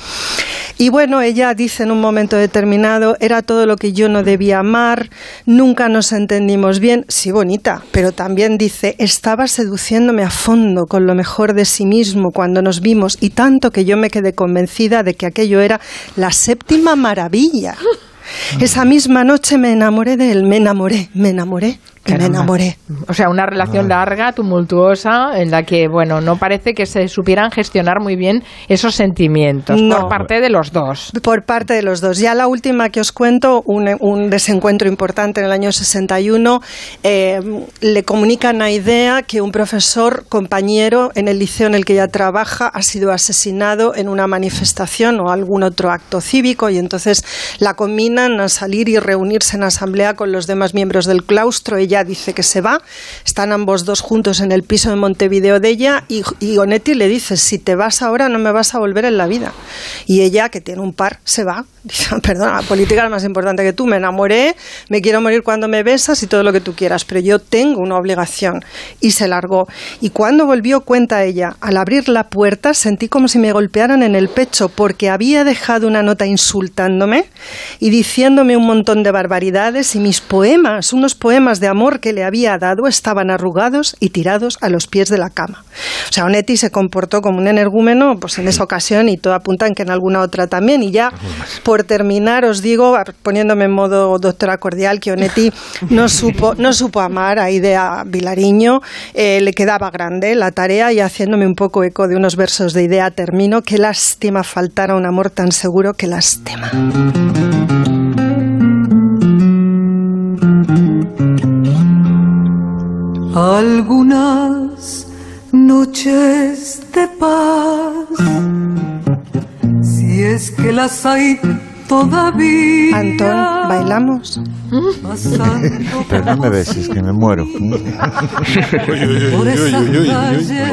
Y bueno, ella dice en un momento determinado, era todo lo que yo no debía amar, nunca nos entendimos bien, sí, bonita, pero también dice, estaba seduciéndome a fondo con lo mejor mejor de sí mismo cuando nos vimos y tanto que yo me quedé convencida de que aquello era la séptima maravilla. Esa misma noche me enamoré de él, me enamoré, me enamoré y me Caramba. enamoré. O sea, una relación larga, tumultuosa, en la que, bueno, no parece que se supieran gestionar muy bien esos sentimientos No. por parte de los dos. Por parte de los dos. Ya la última que os cuento, un, un desencuentro importante en el año 61, eh, le comunican a Idea que un profesor compañero en el liceo en el que ella trabaja ha sido asesinado en una manifestación o algún otro acto cívico y entonces la combinan a salir y reunirse en asamblea con los demás miembros del claustro. Ella dice que se va, están ambos dos juntos en el piso de Montevideo de ella y, y Onetti le dice, si te vas ahora no me vas a volver en la vida. Y ella, que tiene un par, se va. [laughs] Perdona, la política es más importante que tú. Me enamoré, me quiero morir cuando me besas y todo lo que tú quieras, pero yo tengo una obligación. Y se largó. Y cuando volvió, cuenta ella, al abrir la puerta sentí como si me golpearan en el pecho porque había dejado una nota insultándome y diciéndome un montón de barbaridades y mis poemas, unos poemas de amor que le había dado, estaban arrugados y tirados a los pies de la cama. O sea, Onetti se comportó como un energúmeno pues en esa ocasión y todo apunta en que en alguna otra también. Y ya, por terminar, os digo, poniéndome en modo doctora cordial, que Onetti no [laughs] supo, no supo amar a Idea Vilariño, eh, le quedaba grande la tarea y haciéndome un poco eco de unos versos de Idea termino, qué lástima faltar a un amor tan seguro que lástima. Algunas noches de paz, si es que las hay todavía. Antón, ¿bailamos? Pero no me beses, que me muero. [laughs]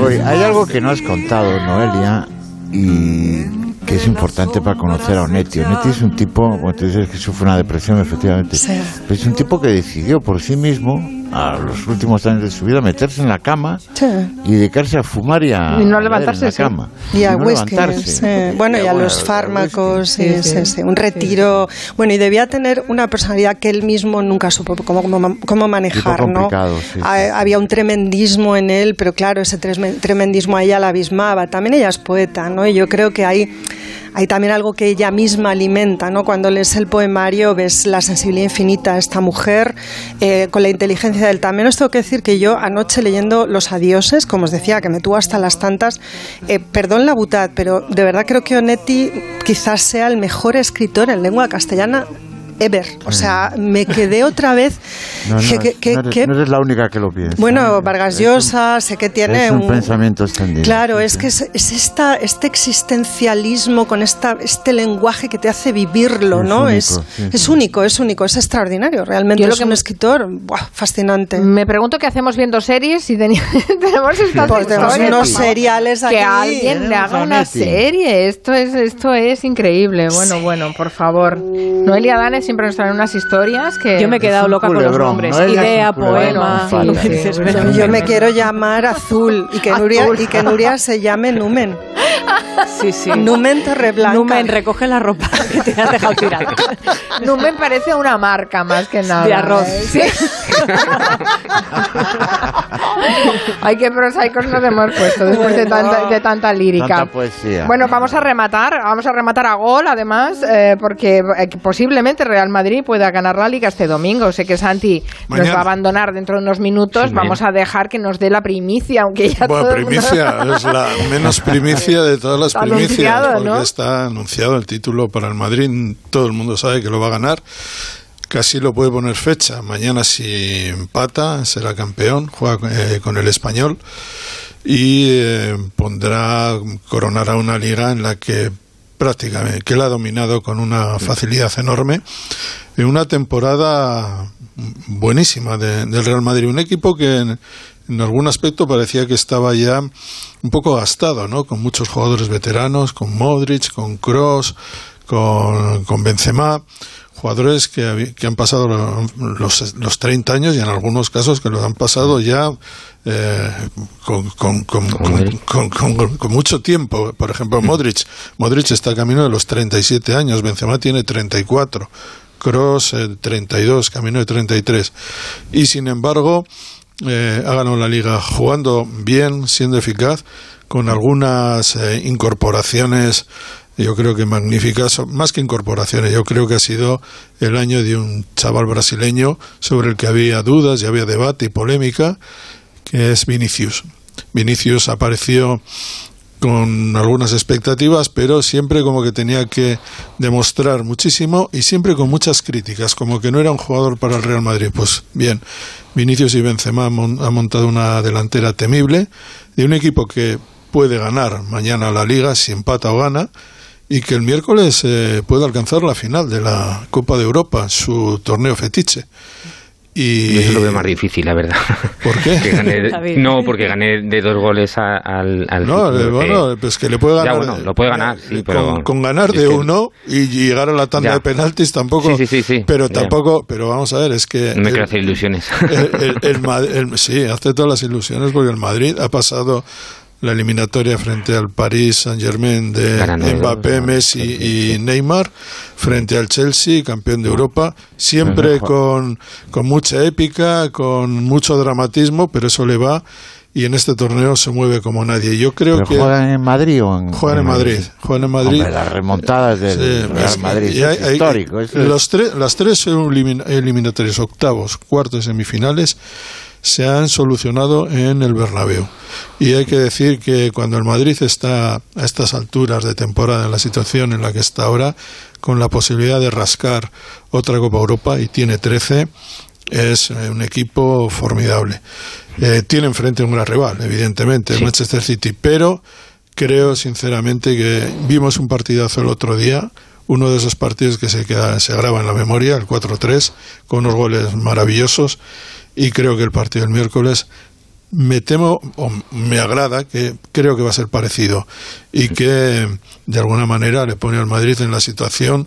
Oye, hay algo que no has contado, Noelia, y que es importante para conocer a Onetti. Onetti es un tipo, como tú dices, que sufre una depresión, efectivamente. Sí. Pero es un tipo que decidió por sí mismo, a los últimos años de su vida, meterse en la cama Sí. y dedicarse a fumar y a, Y no levantarse, en la sí. cama. Y a no whisky, levantarse. sí. Bueno, y a bueno, los fármacos, sí, Sí, sí, sí. sí, un retiro. Bueno, y debía tener una personalidad que él mismo nunca supo cómo, cómo, cómo manejar, ¿no? sí, sí. Había un tremendismo en él, pero claro, ese tremendismo a ella la abismaba. También ella es poeta, ¿no? Y yo creo que hay, hay también algo que ella misma alimenta, ¿no? Cuando lees el poemario ves la sensibilidad infinita de esta mujer eh, con la inteligencia del también. Os tengo que decir que yo anoche leyendo Los Adioses, como os decía, que me tuvo hasta las tantas, eh, perdón la butad, pero de verdad creo que Onetti quizás sea el mejor escritor en lengua castellana ever. O sea, me quedé otra vez... [laughs] No, no, que- que- que- no eres, que- no eres la única que lo piensa. bueno, Vargas Llosa, sé que tiene es un, pensamiento extendido. Claro, es que es, es esta, este existencialismo con esta, este lenguaje que te hace vivirlo, Es ¿no? único, es sí, es sí. único, es único, es extraordinario. Realmente Yo lo es que un me- escritor buah, fascinante. Me pregunto qué hacemos viendo series si [laughs] tenemos estas Pues tenemos unos seriales aquí. Que alguien le haga una serie. Esto es, esto es increíble. Bueno, bueno, por favor. Noelia Danes siempre nos trae unas historias que... Yo me he quedado loca con los culebrón, nombres. Un Idea, culebrón poema. dices, Sí, pero- Yo me quiero llamar Azul y que Nuria, y que Nuria se llame Numen. [laughs] Sí, sí. Numen Torreblanca. Numen, recoge la ropa [laughs] que te has dejado tirar. [laughs] No me parece una marca más que nada. De arroz. ¿eh? Sí. Ay, qué prosaicos nos hemos puesto después de tanta, de tanta lírica. Tanta poesía. Bueno, vamos a rematar, vamos a rematar a gol, además, eh, porque eh, posiblemente Real Madrid pueda ganar la liga este domingo. Sé que Santi nos Mañana. va a abandonar dentro de unos minutos. Sí. Vamos a dejar que nos dé la primicia, aunque ya Bueno, todo mundo- primicia, [laughs] es la menos primicia de todas las Está primicias, porque ¿no? está anunciado el título para el Madrid, todo el mundo sabe que lo va a ganar, casi lo puede poner fecha, mañana si empata será campeón, juega eh, con el español y eh, pondrá, coronará una liga en la que prácticamente, que él ha dominado con una facilidad enorme, en una temporada buenísima de- del Real Madrid, un equipo que en, en algún aspecto parecía que estaba ya un poco gastado, ¿no? Con muchos jugadores veteranos, con Modric, con Kroos, con, con Benzema, jugadores que, que han pasado lo- los, los 30 años y en algunos casos que los han pasado ya eh, con, con, mucho tiempo. Por ejemplo, Modric. Modric está camino de los 37 años, Benzema tiene 34. Cross 32, camino de 33. Y sin embargo, eh, ha ganado la liga jugando bien, siendo eficaz, con algunas eh, incorporaciones yo creo que magníficas, más que incorporaciones, yo creo que ha sido el año de un chaval brasileño sobre el que había dudas y había debate y polémica, que es Vinicius. Vinicius apareció con algunas expectativas, pero siempre como que tenía que demostrar muchísimo y siempre con muchas críticas, como que no era un jugador para el Real Madrid. Pues bien, Vinicius y Benzema han montado una delantera temible de un equipo que puede ganar mañana la liga si empata o gana y que el miércoles eh, puede alcanzar la final de la Copa de Europa, su torneo fetiche. Y eso lo veo más difícil, la verdad. ¿Por qué? [laughs] [laughs] no, porque gané de dos goles al. al no, eh, bueno, pues que le puede ganar. Ya, bueno, lo puede ganar, sí, pero. Con, ganar de uno y llegar a la tanda de penaltis tampoco. Sí, sí, sí. pero tampoco. Pero vamos a ver, es que. No me quiero hacer ilusiones. [laughs] el, sí, hace todas las ilusiones porque el Madrid ha pasado la eliminatoria frente al Paris Saint-Germain de Mbappé, Messi y Neymar, frente al Chelsea, campeón de Europa, siempre con, con mucha épica, con mucho dramatismo, pero eso le va y en este torneo se mueve como nadie. Yo creo que juegan en Madrid o en juegan en Madrid, juegan en Madrid. las remontadas del Real Madrid es histórico. los tres, las tres eliminatorias, octavos, cuartos, semifinales se han solucionado en el Bernabéu. Y hay que decir que cuando el Madrid está a estas alturas de temporada en la situación en la que está ahora, con la posibilidad de rascar otra Copa Europa y tiene 13, es eh, un equipo formidable. Eh, tiene enfrente un gran rival, evidentemente, el Manchester City, pero creo sinceramente que vimos un partidazo el otro día, uno de esos partidos que se, queda, se graba en la memoria, el 4-3, con unos goles maravillosos y creo que el partido del miércoles me temo o me agrada que creo que va a ser parecido y que de alguna manera le pone al Madrid en la situación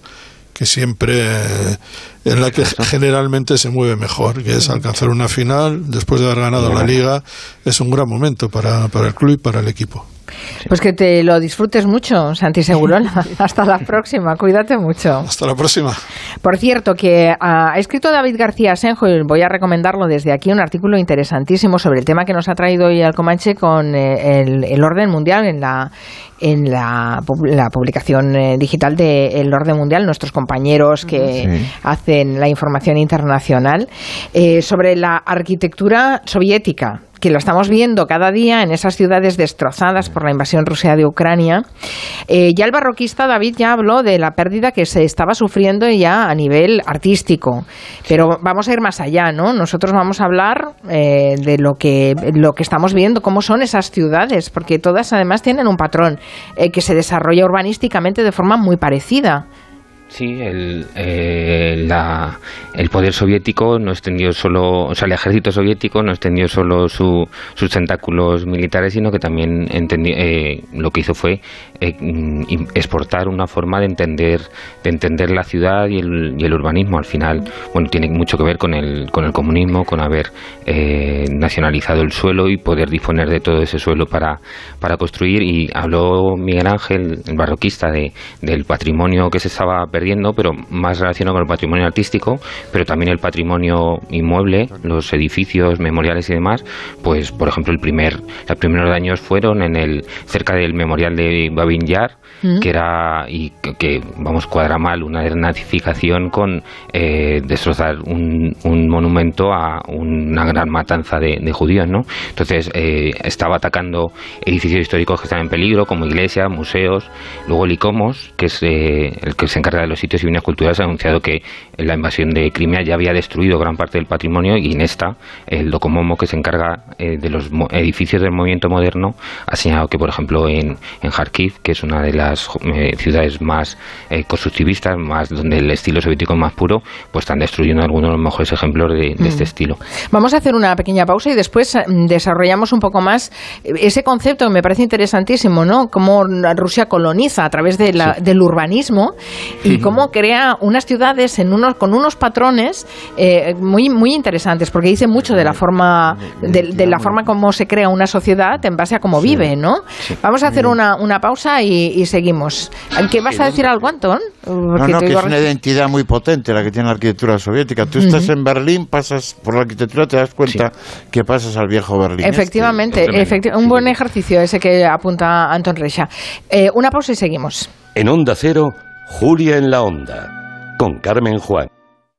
que siempre en la que generalmente se mueve mejor, que es alcanzar una final después de haber ganado la liga, es un gran momento para, para el club y para el equipo. Pues que te lo disfrutes mucho, Santi Segurola. [laughs] Hasta la próxima, cuídate mucho. Hasta la próxima. Por cierto, que ha escrito David García Senjo, y voy a recomendarlo desde aquí, un artículo interesantísimo sobre el tema que nos ha traído hoy al Comanche con eh, el, orden mundial en la, en la, publicación eh, digital de El Orden Mundial, nuestros compañeros que hacen la información internacional, eh, sobre la arquitectura soviética que lo estamos viendo cada día en esas ciudades destrozadas por la invasión rusa de Ucrania. Eh, ya el barroquista David ya habló de la pérdida que se estaba sufriendo ya a nivel artístico, pero vamos a ir más allá, ¿no? Nosotros vamos a hablar eh, de lo que, lo que estamos viendo, cómo son esas ciudades, porque todas además tienen un patrón eh, que se desarrolla urbanísticamente de forma muy parecida. Sí, el, eh, la, el poder soviético no extendió solo, o sea, el ejército soviético no extendió solo sus tentáculos militares, sino que también eh, lo que hizo fue eh, exportar una forma de entender, de entender la ciudad y el, y el, urbanismo. Al final, bueno, tiene mucho que ver con el, con el comunismo, con haber nacionalizado el suelo y poder disponer de todo ese suelo para, para construir. Y habló Miguel Ángel, el barroquista, de, del patrimonio que se estaba perdiendo, pero más relacionado con el patrimonio artístico, pero también el patrimonio inmueble, los edificios, memoriales y demás, pues por ejemplo el primer, los primeros daños fueron en el cerca del memorial de Babin Yar, que era y que, vamos cuadra mal una desnazificación con eh, destrozar un, monumento a una gran matanza de, judíos, ¿no? Entonces eh, estaba atacando edificios históricos que están en peligro, como iglesias, museos, luego el ICOMOS, que es eh, el que se encarga de los sitios y bienes culturales, ha anunciado que la invasión de Crimea ya había destruido gran parte del patrimonio y en esta el Docomomo, que se encarga de los edificios del movimiento moderno, ha señalado que, por ejemplo, en, en Kharkiv, que es una de las eh, ciudades más eh, constructivistas, más donde el estilo soviético es más puro, pues están destruyendo algunos de los mejores ejemplos de, este mm. estilo. Vamos a hacer una pequeña pausa y después mm, desarrollamos un poco más ese concepto que me parece interesantísimo, ¿no? Cómo Rusia coloniza a través del urbanismo y, y cómo crea unas ciudades en unos, con unos patrones eh, muy, muy interesantes, porque dice mucho de la forma de, la forma como se crea una sociedad en base a cómo vive, ¿no? Vamos a hacer una, una pausa y, seguimos. ¿Qué vas a decir algo, Antón? no, no, que es una identidad muy potente la que tiene la arquitectura soviética. Tú estás en Berlín, pasas por la arquitectura, te das cuenta que pasas al viejo Berlín. Efectivamente, un buen ejercicio ese que apunta Anton Recha. Eh, una pausa y seguimos. En Onda Cero, Julia en la Onda, con Carmen Juan.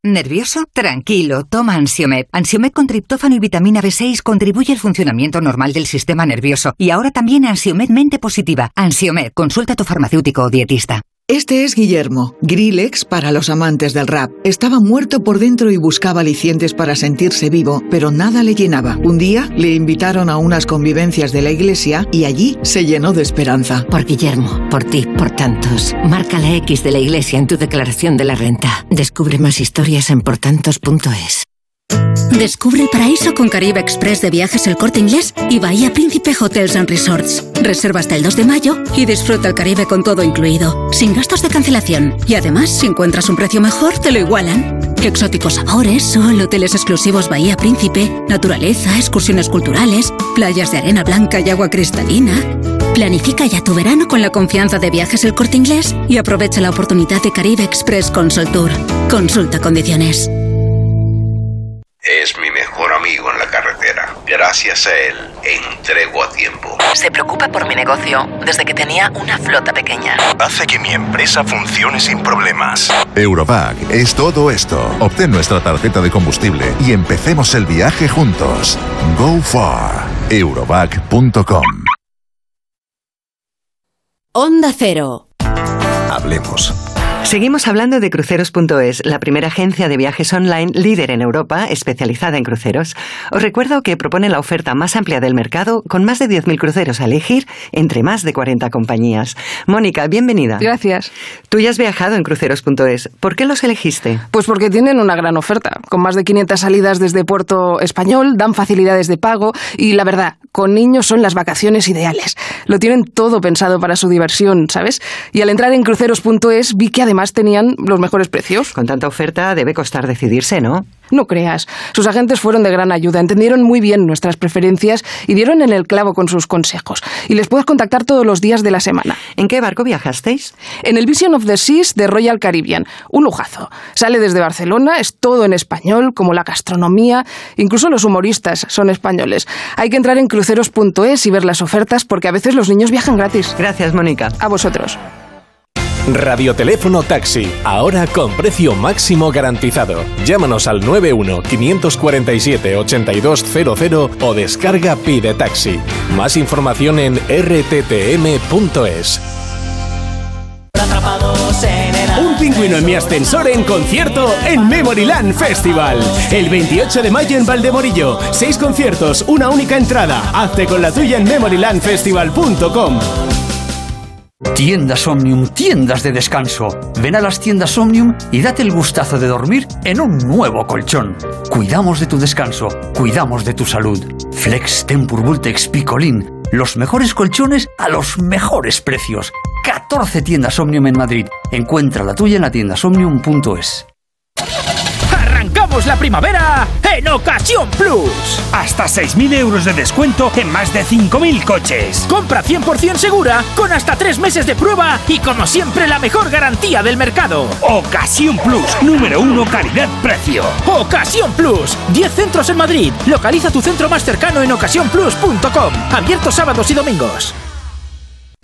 ¿Nervioso? Tranquilo, toma Ansiomed. Ansiomed con triptófano y vitamina B6 contribuye al funcionamiento normal del sistema nervioso. Y ahora también Ansiomed mente positiva. Ansiomed, consulta a tu farmacéutico o dietista. Este es Guillermo, Grillex para los amantes del rap. Estaba muerto por dentro y buscaba alicientes para sentirse vivo, pero nada le llenaba. Un día le invitaron a unas convivencias de la iglesia y allí se llenó de esperanza. Por Guillermo, por ti, por tantos. Marca la X de la iglesia en tu declaración de la renta. Descubre más historias en portantos.es. Descubre el paraíso con Caribe Express de Viajes El Corte Inglés y Bahía Príncipe Hotels and Resorts. Reserva hasta el 2 de mayo y disfruta el Caribe con todo incluido, sin gastos de cancelación. Y además, si encuentras un precio mejor, te lo igualan. Exóticos sabores, sol, hoteles exclusivos Bahía Príncipe, naturaleza, excursiones culturales, playas de arena blanca y agua cristalina. Planifica ya tu verano con la confianza de Viajes El Corte Inglés y aprovecha la oportunidad de Caribe Express Consol Tour. Consulta condiciones. Es mi mejor amigo en la carretera. Gracias a él, entrego a tiempo. Se preocupa por mi negocio desde que tenía una flota pequeña. Hace que mi empresa funcione sin problemas. Eurovac es todo esto. Obtén nuestra tarjeta de combustible y empecemos el viaje juntos. Go far. Eurovac.com. Onda Cero. Hablemos. Seguimos hablando de cruceros.es, la primera agencia de viajes online líder en Europa especializada en cruceros. Os recuerdo que propone la oferta más amplia del mercado con más de 10.000 cruceros a elegir entre más de 40 compañías. Mónica, bienvenida. Gracias. Tú ya has viajado en cruceros.es. ¿Por qué los elegiste? Pues porque tienen una gran oferta. Con más de 500 salidas desde Puerto Español, dan facilidades de pago y la verdad, con niños son las vacaciones ideales. Lo tienen todo pensado para su diversión, ¿sabes? Y al entrar en cruceros.es vi que además además tenían los mejores precios. Con tanta oferta debe costar decidirse, ¿no? No creas. Sus agentes fueron de gran ayuda, entendieron muy bien nuestras preferencias y dieron en el clavo con sus consejos. Y les puedes contactar todos los días de la semana. ¿En qué barco viajasteis? En el Vision of the Seas de Royal Caribbean. Un lujazo. Sale desde Barcelona, es todo en español, como la gastronomía, incluso los humoristas son españoles. Hay que entrar en cruceros.es y ver las ofertas porque a veces los niños viajan gratis. Gracias, Mónica. A vosotros. Radioteléfono Taxi, ahora con precio máximo garantizado. Llámanos al 91 547 8200 o descarga Pide Taxi. Más información en rttm.es. Un pingüino en mi ascensor en concierto en Memoryland Festival. El 28 de mayo en Valdemorillo. Seis conciertos, una única entrada. Hazte con la tuya en memorylandfestival.com. Tiendas Omnium, tiendas de descanso. Ven a las tiendas Omnium y date el gustazo de dormir en un nuevo colchón. Cuidamos de tu descanso, cuidamos de tu salud. Flex Tempur Vultex Picolín. Los mejores colchones a los mejores precios. 14 tiendas Omnium en Madrid. Encuentra la tuya en la tiendasomnium.es la primavera en Ocasión Plus. Hasta 6.000 euros de descuento en más de 5.000 coches. Compra 100% segura con hasta 3 meses de prueba y como siempre la mejor garantía del mercado. Ocasión Plus, número 1 calidad-precio. Ocasión Plus, 10 centros en Madrid. Localiza tu centro más cercano en ocasiónplus.com. Abierto sábados y domingos.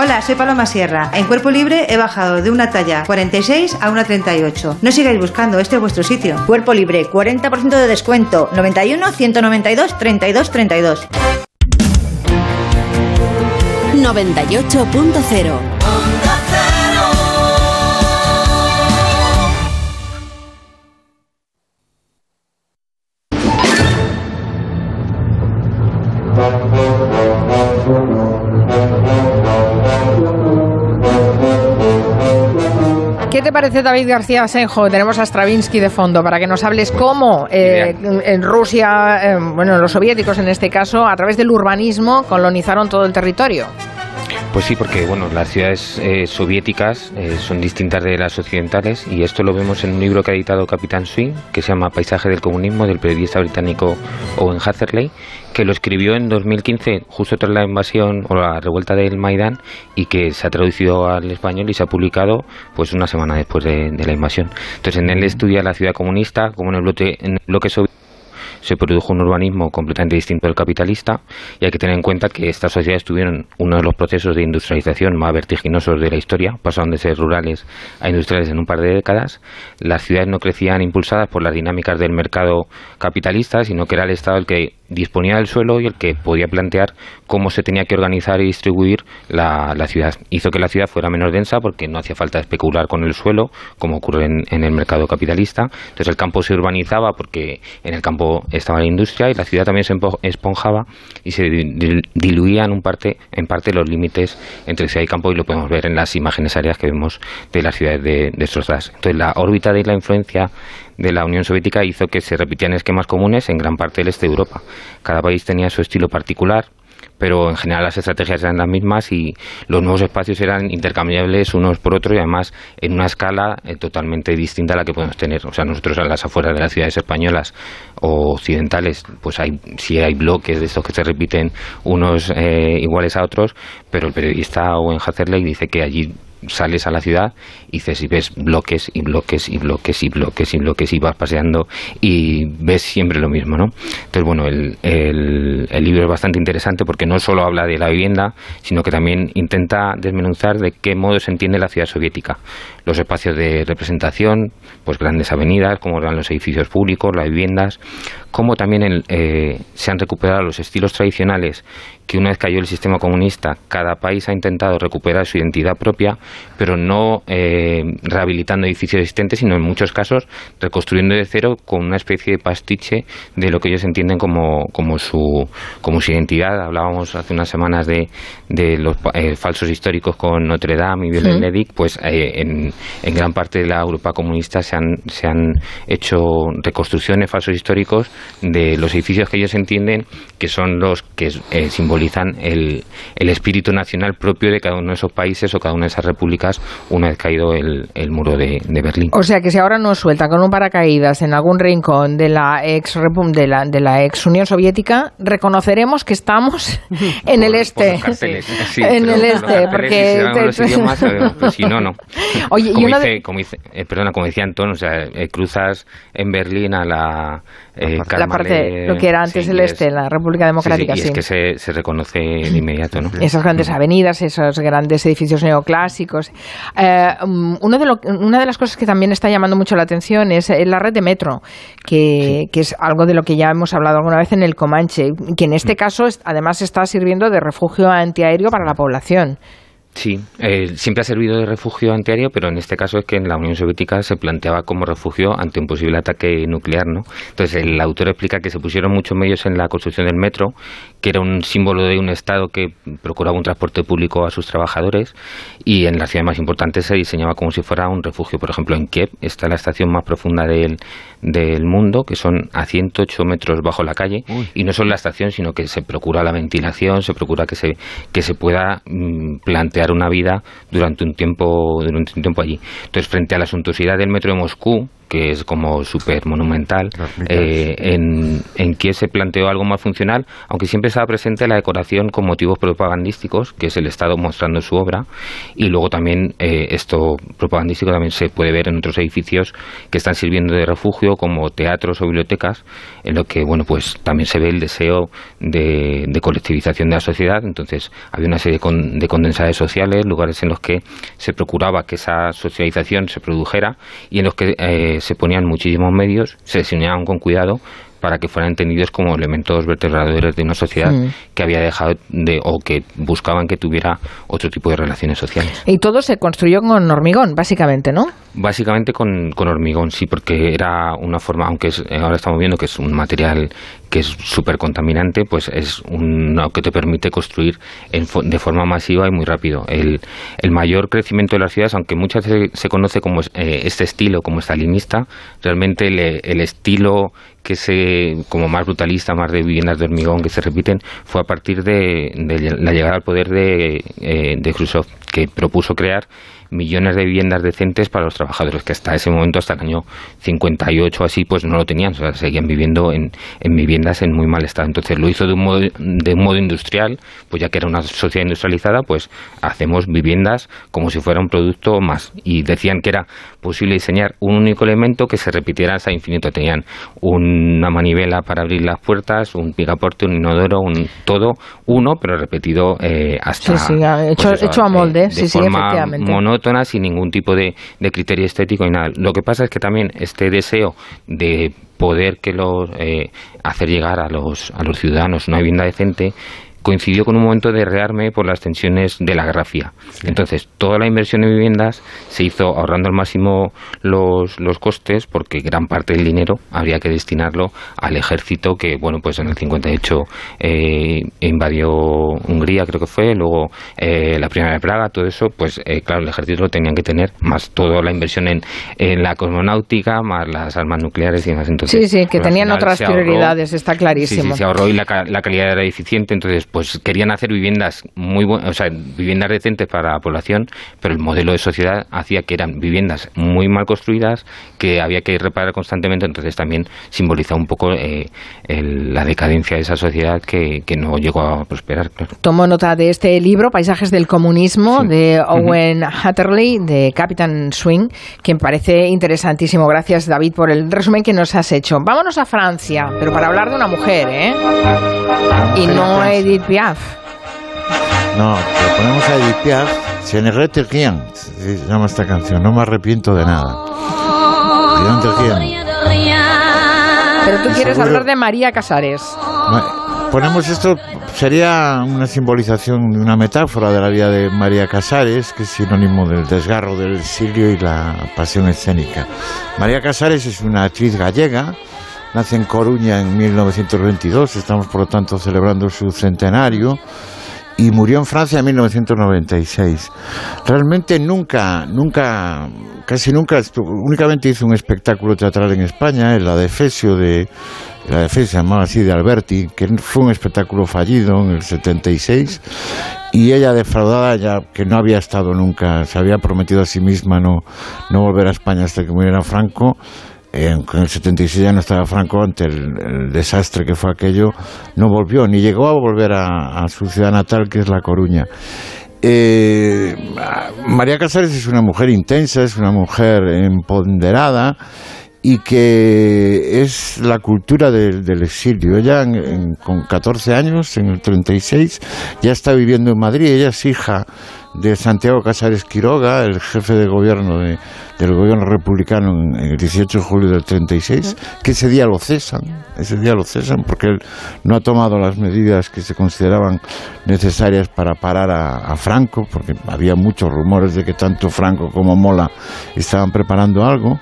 Hola, soy Paloma Sierra. En Cuerpo Libre he bajado de una talla 46 a una 38. No sigáis buscando, este es vuestro sitio. Cuerpo Libre, 40% de descuento. 91 192 32 32. 98.0 parece, David García Senjo? Tenemos a Stravinsky de fondo para que nos hables cómo eh, en Rusia, eh, bueno, los soviéticos en este caso, a través del urbanismo colonizaron todo el territorio. Pues sí, porque bueno, las ciudades eh, soviéticas eh, son distintas de las occidentales y esto lo vemos en un libro que ha editado Capitán Swing, que se llama Paisaje del Comunismo, del periodista británico Owen Hatherley, que lo escribió en 2015, justo tras la invasión o la revuelta del Maidán, y que se ha traducido al español y se ha publicado pues una semana después de, la invasión. Entonces en él estudia la ciudad comunista, como en el bloque, en el bloque soviético se produjo un urbanismo completamente distinto del capitalista y hay que tener en cuenta que estas sociedades tuvieron uno de los procesos de industrialización más vertiginosos de la historia, pasaron de ser rurales a industriales en un par de décadas. Las ciudades no crecían impulsadas por las dinámicas del mercado capitalista, sino que era el Estado el que disponía del suelo y el que podía plantear cómo se tenía que organizar y distribuir la, ciudad. Hizo que la ciudad fuera menos densa porque no hacía falta especular con el suelo, como ocurre en, el mercado capitalista. Entonces el campo se urbanizaba porque en el campo estaba la industria y la ciudad también se esponjaba y se diluían en, un parte, en parte los límites entre ciudad y campo y lo podemos ver en las imágenes aéreas que vemos de las ciudades de, de destrozadas. Entonces la órbita de la influencia de la Unión Soviética hizo que se repitieran esquemas comunes en gran parte del este de Europa. Cada país tenía su estilo particular, pero en general las estrategias eran las mismas y los nuevos espacios eran intercambiables unos por otros y además en una escala eh, totalmente distinta a la que podemos tener. O sea, nosotros a las afueras de las ciudades españolas o occidentales, pues hay sí hay bloques de estos que se repiten unos eh, iguales a otros, pero el periodista Owen Hatherley dice que allí sales a la ciudad y ves bloques y bloques y bloques y bloques y bloques y vas paseando y ves siempre lo mismo, ¿no? Entonces, bueno, el, el, libro es bastante interesante porque no solo habla de la vivienda, sino que también intenta desmenuzar de qué modo se entiende la ciudad soviética. Los espacios de representación, pues grandes avenidas, cómo eran los edificios públicos, las viviendas, cómo también eh, se han recuperado los estilos tradicionales que una vez cayó el sistema comunista, cada país ha intentado recuperar su identidad propia, pero no eh, rehabilitando edificios existentes, sino en muchos casos reconstruyendo de cero con una especie de pastiche de lo que ellos entienden como, como, su, como su identidad. Hablábamos hace unas semanas de, de los eh, falsos históricos con Notre Dame y viollet pues eh, en, en, gran parte de la Europa comunista se han, se han hecho reconstrucciones falsos históricos de los edificios que ellos entienden que son los que simbolizan simbolizan el, el, espíritu nacional propio de cada uno de esos países o cada una de esas repúblicas una vez caído el, el muro de, de, Berlín. O sea que si ahora nos suelta con un paracaídas en algún rincón de la ex de la, de la ex Unión Soviética, reconoceremos que estamos [laughs] en el este. en el este, porque si no, no. [laughs] Oye, como, dice, como dice, eh, perdona, como decía Antonio, o sea, eh, cruzas en Berlín a la eh, la parte, lo que era antes el este, la República Democrática. Sí, y es que se, se, reconoce de inmediato, ¿no? Esas grandes avenidas, esos grandes edificios neoclásicos. Eh, um, uno de lo, una de las cosas que también está llamando mucho la atención es eh, la red de metro, que, que, es algo de lo que ya hemos hablado alguna vez en el Comanche, que en este mm. caso además está sirviendo de refugio antiaéreo para la población. Sí, eh, siempre ha servido de refugio antiaéreo, pero en este caso es que en la Unión Soviética se planteaba como refugio ante un posible ataque nuclear, ¿no? Entonces el autor explica que se pusieron muchos medios en la construcción del metro, que era un símbolo de un Estado que procuraba un transporte público a sus trabajadores, y en las ciudades más importantes se diseñaba como si fuera un refugio. Por ejemplo, en Kiev está la estación más profunda del, del mundo, que son a 108 metros bajo la calle, y no solo la estación, sino que se procura la ventilación, se procura que se, que se pueda mm, plantear una vida durante un tiempo durante un tiempo allí. Entonces, frente a la suntuosidad del metro de Moscú, que es como súper monumental. Eh, en, en Kiev se planteó algo más funcional, aunque siempre estaba presente la decoración con motivos propagandísticos, que es el Estado mostrando su obra, y luego también eh, esto propagandístico también se puede ver en otros edificios que están sirviendo de refugio, como teatros o bibliotecas, en lo que bueno pues también se ve el deseo de, colectivización de la sociedad. Entonces había una serie de condensadores sociales, lugares en los que se procuraba que esa socialización se produjera y en los que eh, se ponían muchísimos medios, se diseñaban con cuidado para que fueran entendidos como elementos vertebradores de una sociedad Mm. que había dejado de o que buscaban que tuviera otro tipo de relaciones sociales. Y todo se construyó con hormigón, básicamente, ¿no? Básicamente con, con hormigón, sí, porque era una forma, aunque es- ahora estamos viendo que es un material que es súper contaminante, pues es uno que te permite construir en de forma masiva y muy rápido. El, el mayor crecimiento de las ciudades, aunque muchas veces se conoce como eh, este estilo, como estalinista, realmente el, el estilo que se como más brutalista, más de viviendas de hormigón que se repiten, fue a partir de, de la llegada al poder de, eh, de Khrushchev, que propuso crear millones de viviendas decentes para los trabajadores, que hasta ese momento, hasta el año 58 así, pues no lo tenían, o sea, seguían viviendo en, en viviendas en muy mal estado. Entonces lo hizo de un, modo, de un modo industrial, pues ya que era una sociedad industrializada, pues hacemos viviendas como si fuera un producto más. Y decían que era posible diseñar un único elemento que se repitiera hasta infinito. Tenían una manivela para abrir las puertas, un picaporte, un inodoro, un todo uno, pero repetido eh, hasta... Sí, hecho- pues eso, hecho a molde, de sí, sí, forma efectivamente. monótona, sin ningún tipo de, de criterio estético y nada. Lo que pasa es que también este deseo de poder que los eh, hacer llegar a los a los ciudadanos una vivienda decente coincidió con un momento de rearme por las tensiones de la Guerra Fría. Entonces, toda la inversión en viviendas se hizo ahorrando al máximo los, los costes porque gran parte del dinero habría que destinarlo al ejército que, bueno, pues en el 58 eh, invadió Hungría, creo que fue, luego eh, la primera de Praga, todo eso, pues eh, claro, el ejército lo tenían que tener, más toda la inversión en, en la cosmonáutica, más las armas nucleares y demás. Entonces, sí, sí, que tenían otras ahorró- prioridades, está clarísimo. sí, se ahorró y la, la calidad era eficiente, entonces pues querían hacer viviendas muy buenas, o sea, viviendas decentes para la población, pero el modelo de sociedad hacía que eran viviendas muy mal construidas, que había que reparar constantemente, entonces también simbolizaba un poco eh, el- la decadencia de esa sociedad que, que no llegó a prosperar, claro. Tomo nota de este libro, Paisajes del Comunismo, de Owen Hatterley, de Captain Swing, que me parece interesantísimo. Gracias, David, por el resumen que nos has hecho. Vámonos a Francia, pero para hablar de una mujer, ¿eh? Y no Edith Piaf. No, pero ponemos a Edith Piaf, Se ne rien, se llama esta canción, no me arrepiento de nada. Pero tú quieres hablar de María Casares. Ponemos esto, sería una simbolización, una metáfora de la vida de María Casares, que es sinónimo del desgarro del exilio y la pasión escénica. María Casares es una actriz gallega, nace en Coruña en 1922, estamos por lo tanto celebrando su centenario, y murió en Francia en 1996. Realmente nunca, nunca, casi nunca, únicamente hizo un espectáculo teatral en España, en la de Efesio de, la así, de Alberti, que fue un espectáculo fallido en el 76, y ella defraudada ya que no había estado nunca, se había prometido a sí misma no, no volver a España hasta que muriera Franco, en el 76 ya no estaba Franco ante el, el desastre que fue aquello, no volvió, ni llegó a volver a, a su ciudad natal, que es La Coruña. Eh, María Casares es una mujer intensa, es una mujer empoderada y que es la cultura del, del exilio. Ella en- en- con 14 años, en el 36, ya está viviendo en Madrid. Ella es hija de Santiago Casares Quiroga, el jefe de gobierno de- del gobierno republicano en, en el 18 de julio del 36, que ese día lo cesan, ese día lo cesan porque él no ha tomado las medidas que se consideraban necesarias para parar a, a Franco, porque había muchos rumores de que tanto Franco como Mola estaban preparando algo.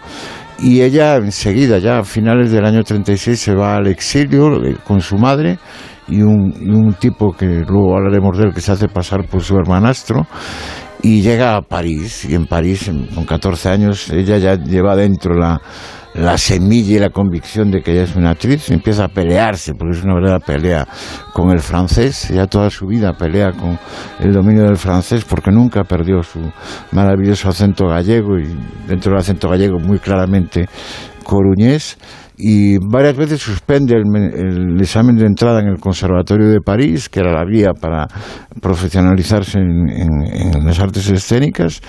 Y ella enseguida, ya a finales del año 36, se va al exilio eh, con su madre y un, un tipo que luego hablaremos de él, que se hace pasar por su hermanastro, y llega a París. Y en París, con 14 años, ella ya lleva dentro la, la semilla y la convicción de que ella es una actriz empieza a pelearse, porque es una verdadera pelea con el francés. Ya toda su vida pelea con el dominio del francés porque nunca perdió su maravilloso acento gallego y dentro del acento gallego muy claramente coruñés y varias veces suspende el, el examen de entrada en el Conservatorio de París, que era la vía para profesionalizarse en las artes escénicas.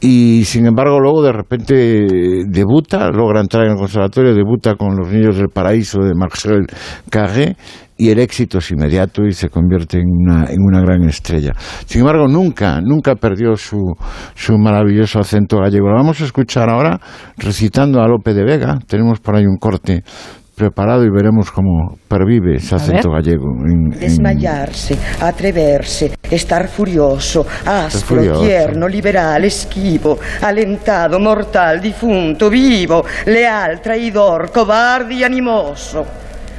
Y sin embargo, luego de repente debuta, logra entrar en el conservatorio, debuta con Los Niños del Paraíso de Marcel Carré y el éxito es inmediato y se convierte en una, en una gran estrella. Sin embargo, nunca, nunca perdió su, su maravilloso acento gallego. Lo vamos a escuchar ahora recitando a Lope de Vega. Tenemos por ahí un corte preparado y veremos cómo pervive ese acento gallego. Desmayarse, atreverse, estar furioso, áspero, tierno, liberal, esquivo, alentado, mortal, difunto, vivo, leal, traidor, cobarde y animoso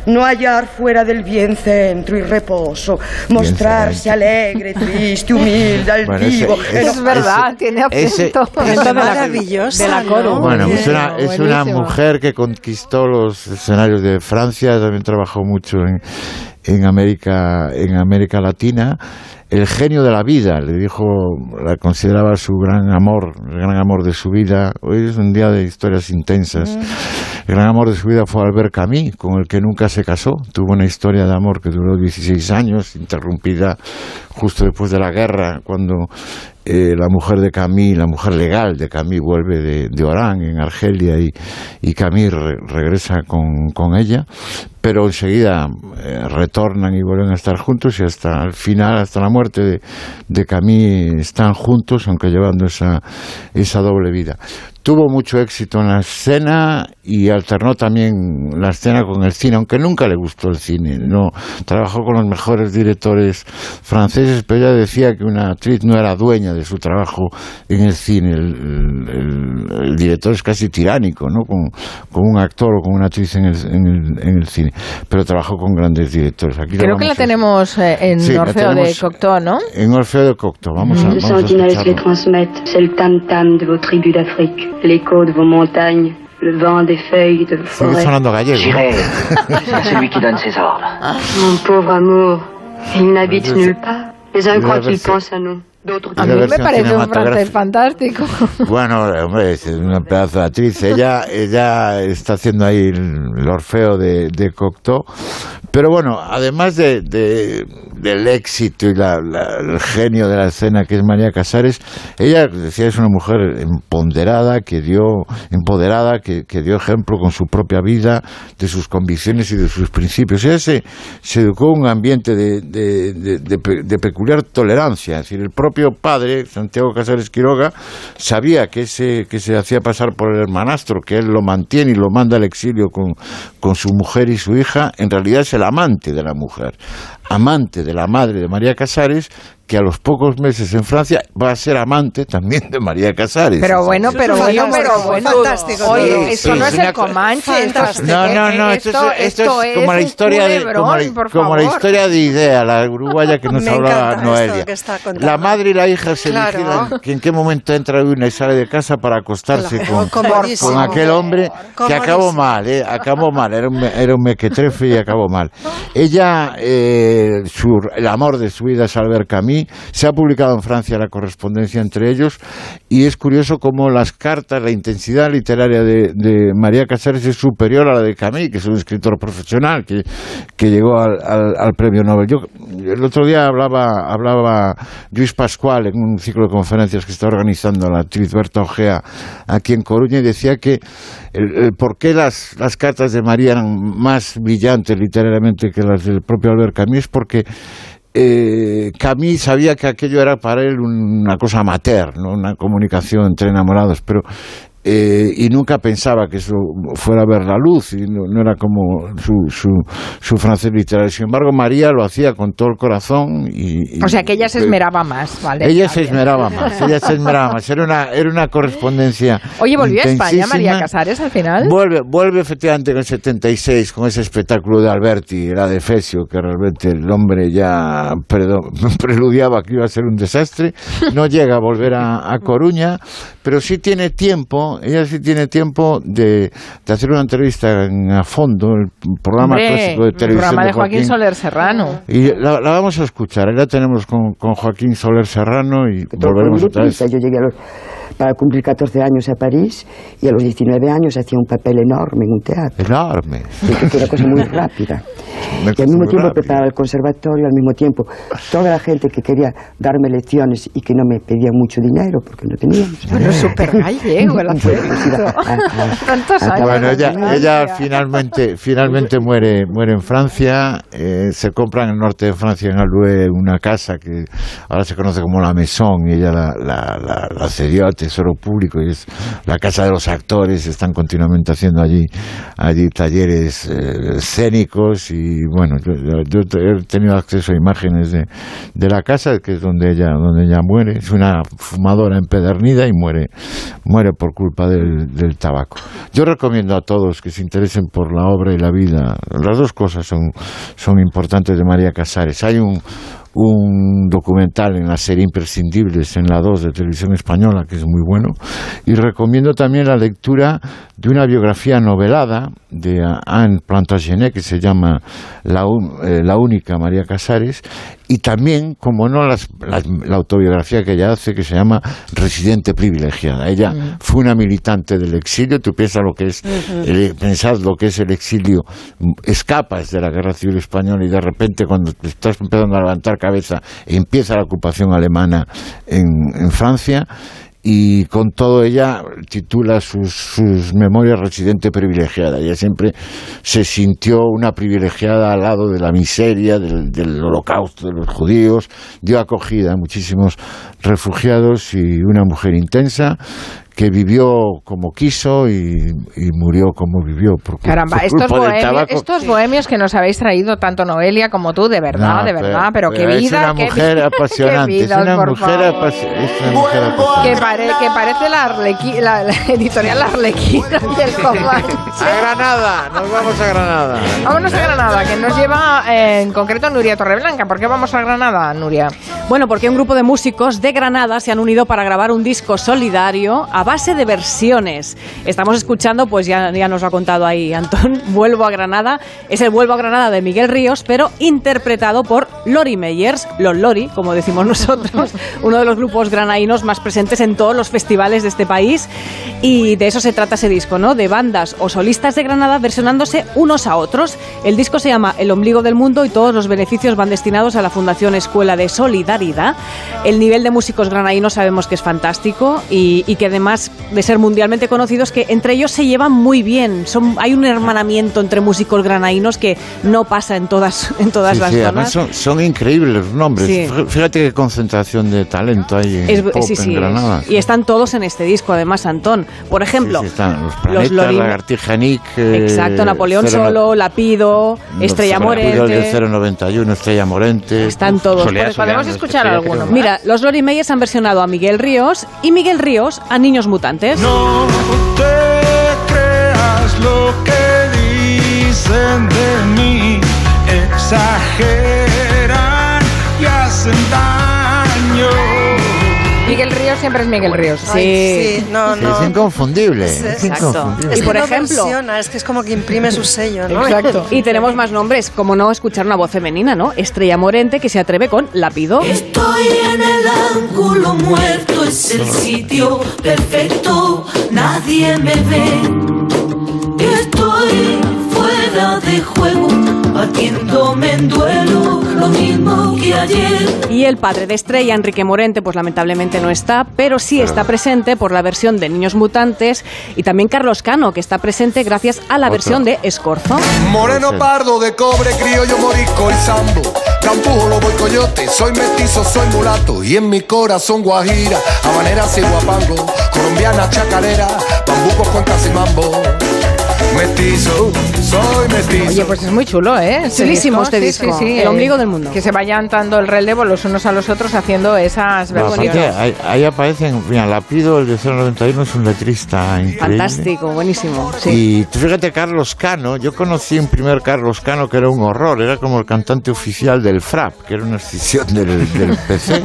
no hallar fuera del bien centro y reposo, mostrarse alegre, triste, humilde, altivo. es verdad, tiene acento maravilloso. De la coro. Bueno, es una, es una mujer que conquistó los escenarios de Francia, también trabajó mucho en, en América, en América Latina el genio de la vida, le dijo, la consideraba su gran amor, el gran amor de su vida. Hoy es un día de historias intensas. El gran amor de su vida fue Albert Camus, con el que nunca se casó. Tuvo una historia de amor que duró 16 años, interrumpida justo después de la guerra, cuando eh, la mujer de Camille, la mujer legal de Camille, vuelve de, de Orán, en Argelia, y, y Camille regresa con, con, ella, pero enseguida eh, retornan y vuelven a estar juntos y hasta el final, hasta la muerte de, de Camille, están juntos, aunque llevando esa, esa doble vida tuvo mucho éxito en la escena y alternó también la escena con el cine, aunque nunca le gustó el cine. No trabajó con los mejores directores franceses, pero ella decía que una actriz no era dueña de su trabajo en el cine. El, director es casi tiránico, ¿no? Con, un actor o con una actriz en el, cine, pero trabajó con grandes directores. Aquí Creo que la tenemos eh, en Orfeo de Cocteau, ¿no? En Orfeo de Cocteau. Vamos a, vamos a l'écho de vos montagnes, le vent des feuilles de vos forêts. J'irai. C'est celui qui donne ses ordres. Mon pauvre amour, il n'habite nulle part. Les uns croient qu'il pense à nous. A mí me parece un francés fantástico. [laughs] Bueno, hombre, es una pedazo de actriz. Ella, ella está haciendo ahí el Orfeo de, de Cocteau. Pero bueno, además de, del éxito y el genio de la escena que es María Casares, ella decía es una mujer empoderada que dio, empoderada que, dio ejemplo con su propia vida, de sus convicciones y de sus principios. Ella se, se educó en un ambiente de, de, peculiar tolerancia. Es decir, el propio padre, Santiago Casares Quiroga, sabía que se, que se hacía pasar por el hermanastro, que él lo mantiene y lo manda al exilio con, con su mujer y su hija. En realidad se amante de la mujer, amante de la madre de María Casares, que a los pocos meses en Francia va a ser amante también de María Casares. Pero bueno, pero bueno, pero bueno. Fantástico. Oye, eso no es el Comanche. No, no, no, esto, es, esto es como la historia de como, la, como la historia de Idea, la uruguaya que nos hablaba Noelia. La madre y la hija se claro. que en qué momento entra una y sale de casa para acostarse con, con, aquel hombre que acabó mal, eh, acabó mal, era un, era un mequetrefe y acabó mal. Ella, eh, su, el amor de su vida es Albert Camus, se ha publicado en Francia la correspondencia entre ellos y es curioso cómo las cartas, la intensidad literaria de, María Casares es superior a la de Camille, que es un escritor profesional que, llegó al, premio Nobel. Yo el otro día hablaba, hablaba Luis Pascual en un ciclo de conferencias que está organizando la actriz Berta Ojea aquí en Coruña y decía que el, por qué las, las cartas de María eran más brillantes literariamente que las del propio Albert Camus porque eh, Camille sabía que aquello era para él una cosa amateur, ¿no? una comunicación entre enamorados, pero eh, y nunca pensaba que eso fuera a ver la luz y no, era como su, su, su, francés literario. Sin embargo, María lo hacía con todo el corazón y... o sea, que ella se esmeraba más, ¿vale? Ella se esmeraba más, ella se esmeraba más. Era una, era una correspondencia Oye, ¿volvió a España María Casares al final? Vuelve, vuelve efectivamente en el 76 con ese espectáculo de Alberti, era de Fesio, que realmente el hombre ya [laughs] preludiaba que iba a ser un desastre. No llega a volver a, a Coruña, pero sí tiene tiempo ella sí tiene tiempo de, hacer una entrevista en, a fondo, el programa clásico de televisión. El programa de Joaquín, Soler Serrano. Y la, vamos a escuchar, ahí la tenemos con, con Joaquín Soler Serrano y volveremos otra vez. Yo llegué para cumplir 14 años a París y a los 19 años hacía un papel enorme en un teatro. Enorme. Sí, que era cosa muy [laughs] rápida. y al mismo tiempo preparaba el conservatorio, al mismo tiempo toda la gente que quería darme lecciones y que no me pedía mucho dinero porque no teníamos. Bueno, súper gallego el [laughs] Tantos años. Bueno, ella, ella finalmente, finalmente muere, muere en Francia, eh, se compra en el norte de Francia, en Alue, una casa que ahora se conoce como la Maison y ella la, la, la, cedió al Tesoro Público y es la casa de los actores, están continuamente haciendo allí, allí talleres eh, escénicos y bueno, yo, he tenido acceso a imágenes de, de la casa, que es donde ella, donde ella muere, es una fumadora empedernida y muere, muere por culpa del, del tabaco. Yo recomiendo a todos que se interesen por la obra y la vida, las dos cosas son, son importantes de María Casares. Hay un, un documental en la serie Imprescindibles en la 2 de Televisión Española, que es muy bueno, y recomiendo también la lectura de una biografía novelada de Anne Plantagenet, que se llama La, eh, la única María Casares, y también, como no, la, autobiografía que ella hace, que se llama Residente Privilegiada. Ella fue una militante del exilio, tú piensas lo que es, lo que es el exilio, escapas de la Guerra Civil Española y de repente cuando estás empezando a levantar cabeza empieza la ocupación alemana en Francia, y con todo ella titula sus, sus, memorias residente privilegiada. Ella siempre se sintió una privilegiada al lado de la miseria, del, del holocausto de los judíos, dio acogida a muchísimos refugiados y una mujer intensa que vivió como quiso y, murió como vivió. Por, Caramba, estos, bohemios, estos bohemios que nos habéis traído, tanto Noelia como tú, de verdad, de verdad, pero, qué vida. Es una mujer apasionante, es una mujer, apasionante. Que, que, parece la, la, editorial La Arlequina y el Comanche. A Granada, nos vamos a Granada. Vámonos a Granada, que nos lleva en concreto Nuria Torreblanca. ¿Por qué vamos a Granada, Nuria? Bueno, porque un grupo de músicos de Granada se han unido para grabar un disco solidario a base de versiones. Estamos escuchando, pues ya, ya nos lo ha contado ahí Antón, [laughs] Vuelvo a Granada. Es el Vuelvo a Granada de Miguel Ríos, pero interpretado por Lori Meyers, los Lori, como decimos nosotros, [laughs] uno de los grupos granainos más presentes en todos los festivales de este país. Y de eso se trata ese disco, ¿no? De bandas o solistas de Granada versionándose unos a otros. El disco se llama El ombligo del mundo y todos los beneficios van destinados a la Fundación Escuela de Solidaridad. El nivel de músicos granainos sabemos que es fantástico y, y que además de ser mundialmente conocidos, que entre ellos se llevan muy bien. Son, hay un hermanamiento entre músicos granainos que no pasa en todas, en todas las zonas. son, increíbles los nombres. Fíjate qué concentración de talento hay en, pop, en Granada. Y están todos en este disco, además, Antón. Por ejemplo, están los planetas, los Lagartija Nick, Exacto, Napoleón Solo, Lapido, Estrella Morente. 091, Estrella Morente. Están todos. podemos escuchar alguno. Mira, los Lori Meyers han versionado a Miguel Ríos y Miguel Ríos a Niños mutantes. No te creas lo que dicen de mí, exageran Miguel Ríos siempre es Miguel Ríos. Sí, no, no. Es inconfundible. Es, inconfundible. y por ejemplo, es que es como que imprime su sello, ¿no? Exacto. [laughs] y tenemos más nombres, como no escuchar una voz femenina, ¿no? Estrella Morente que se atreve con Lápido. Estoy en el ángulo muerto, es el sitio perfecto, nadie me ve. Estoy fuera de juego, batiéndome en duelo, lo mismo que ayer. Y el padre de Estrella, Enrique Morente, pues lamentablemente no está, pero sí está presente por la versión de Niños Mutantes y también Carlos Cano, que está presente gracias a la versión de Escorzo. Moreno pardo de cobre, criollo morisco y sambo. Campujo, lobo y coyote, soy mestizo, soy mulato y en mi corazón guajira, habanera y guapango, colombiana chacarera, bambucos con casimambo mestizo, soy mestizo. Oye, pues es muy chulo, ¿eh? Chulísimo este disco, sí, sí, el ombligo del mundo. Que se vayan dando el relevo los unos a los otros haciendo esas versiones. ahí, ahí, aparecen, mira, Lapido, el de 091, es un letrista increíble. Fantástico, buenísimo. Y fíjate, Carlos Cano, yo conocí un primer Carlos Cano que era un horror, era como el cantante oficial del FRAP, que era una escisión del, del PC,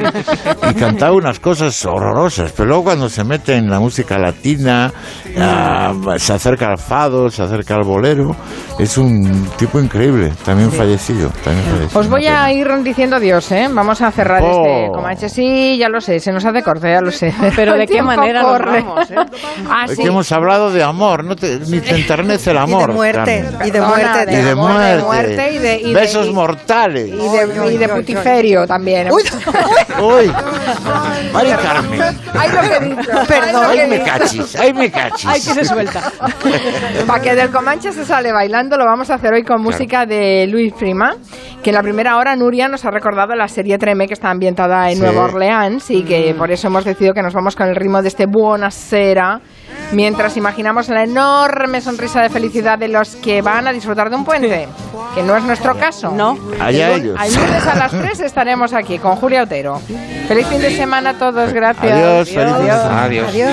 y cantaba unas cosas horrorosas, pero luego cuando se mete en la música latina, ah, se acerca al fado, se acerca al bolero, Es un tipo increíble, también fallecido. También fallecido. Os voy a ir diciendo adiós, ¿eh? Vamos a cerrar Oh. este Comanche. Sí, ya lo sé, se nos hace corte, ya lo sé. [laughs] Pero ¿de qué manera corre. vamos, eh? [laughs] Ah, sí. que hemos hablado de amor, no te- ni te enternece el amor. muerte, Carmen. y de muerte. Y de muerte. de muerte y de- y Besos y- mortales. Y de, y de putiferio también. Uy, [laughs] Mari Carmen. Ay, lo que he dicho. Perdón. Ay, me cachis, ay, me cachis. Ay, que se suelta. Que del Comanche se sale bailando, lo vamos a hacer hoy con música de Luis Prima, que en la primera hora Nuria nos ha recordado la serie Treme que está ambientada en Sí. Nueva Orleans y que por eso hemos decidido que nos vamos con el ritmo de este Buonasera, mientras imaginamos la enorme sonrisa de felicidad de los que van a disfrutar de un puente, que no es nuestro caso. No. Allá ellos. El lunes a las 3 estaremos aquí con Julia Otero. Feliz fin de semana a todos, gracias. Adiós, feliz fin de semana. Adiós.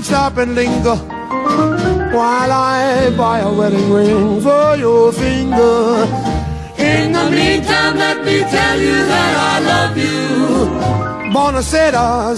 Will stop and linger while I buy a wedding ring for your finger. In the meantime, let me tell you that I love you. Bonacera,